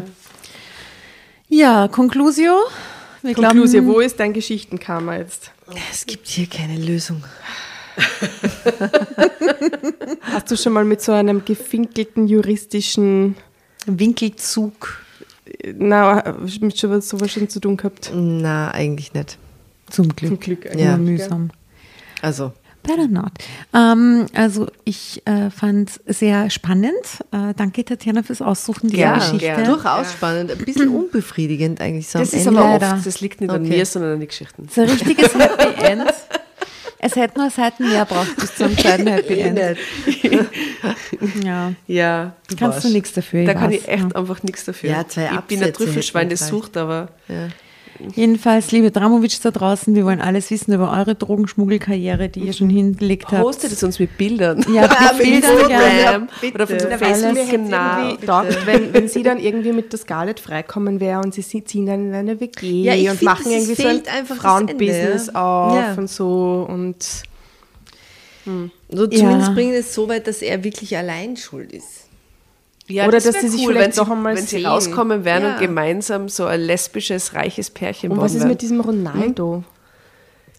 ja Conclusio. Wir Konklusion, glauben, wo ist dein Geschichtenkammer jetzt? Es gibt hier keine Lösung. Hast du schon mal mit so einem gefinkelten juristischen, Winkelzug na, mit schon was- sowas schon zu tun gehabt? Na, eigentlich nicht. zum Glück. Zum Glück Immer Ja. mühsam. Also, Better not. Ähm, also ich äh, fand es sehr spannend. Äh, danke Tatjana fürs Aussuchen dieser Gerne, Geschichte. gerne. durchaus spannend. Ein bisschen unbefriedigend eigentlich so Das ist Ende. aber oft, das liegt nicht an Okay. mir, sondern an den Geschichten. So ein richtiges Happy End. Es hätte nur Seiten mehr braucht bis zum zweiten Happy End. Ja, Ja, kannst du nichts dafür. Da kann weiß, ich echt ja. einfach nichts dafür. Ja, zwei ich bin ein Trüffelschwein, das sucht, aber Ja. Jedenfalls, liebe Dramovic da draußen, wir wollen alles wissen über eure Drogenschmuggelkarriere, die ihr schon hingelegt habt. hostet es uns mit Bildern. Ja, mit Bildern gerne. Bitte. oder auf unserem Na, weil es mir Mir hätte Facebook-Kanal. irgendwie gedacht, wenn, wenn sie dann irgendwie mit der Scarlett freikommen wäre und sie ziehen dann in eine WG Ja, und find, machen irgendwie so ein Frauenbusiness auf Ja. und so und So zumindest Ja. bringen es so weit, dass er wirklich allein schuld ist. Ja, Oder das dass sie sich cool, vielleicht wenn sie, doch einmal Wenn sie sehen. rauskommen werden Ja. und gemeinsam so ein lesbisches, reiches Pärchen und was ist mit diesem Ronaldo?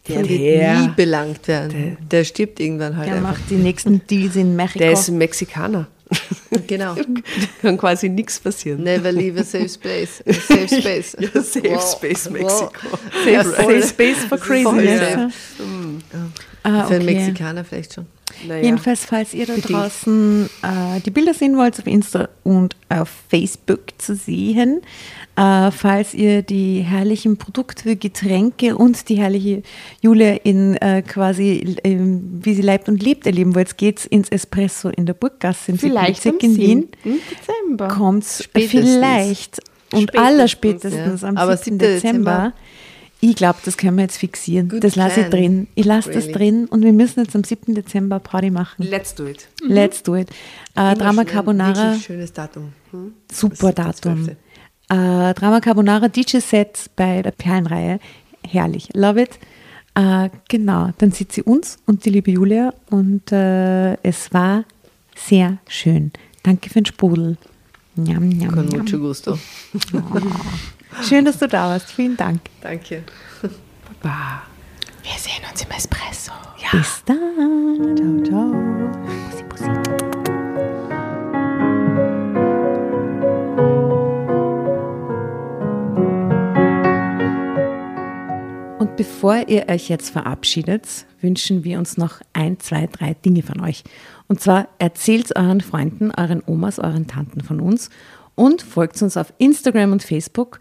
Der Der- wird nie belangt werden. Der, stirbt irgendwann halt Der einfach. macht die nächsten Deals in Mexiko. Der ist ein Mexikaner. Genau. Kann quasi nichts passieren. Never leave a safe space. A safe space. Ja, safe Wow. space Wow. Mexiko. Ja, Safe, safe space for safe. Ja. Ah, Für einen okay. Mexikaner vielleicht schon. Naja. Jedenfalls, falls ihr da draußen äh, die Bilder sehen wollt, auf Insta und auf Facebook zu sehen, äh, falls ihr die herrlichen Produkte, Getränke und die herrliche Julia in äh, quasi, ähm, wie sie leibt und lebt, erleben wollt, geht's ins Espresso in der Burggasse im Vielleicht am in Wien. 7. Dezember. Kommt vielleicht und Spätestens, allerspätestens ja. am Aber 17. 7. Dezember Ich glaube, das können wir jetzt fixieren. Good das lasse ich drin. Ich lasse das Really. drin und wir müssen jetzt am 7. Dezember Party machen. Let's do it. Let's do it. Äh, Drama schon ein Carbonara, schönes Datum. Hm? super Das Datum. 12.. Äh, Drama Carbonara DJ-Set bei der Perlenreihe. Herrlich. Love it. Äh, genau, dann sieht sie uns und die liebe Julia und äh, es war sehr schön. Danke für den Sprudel. Njam, njam, Con njam. mucho gusto. Schön, dass du da warst. Vielen Dank. Danke. Baba. Wir sehen uns im Espresso. Bis dann. Ciao, ciao. Bussi, bussi. Und bevor ihr euch jetzt verabschiedet, wünschen wir uns noch ein, zwei, drei Dinge von euch. Und zwar erzählt euren Freunden, euren Omas, euren Tanten von uns und folgt uns auf Instagram und Facebook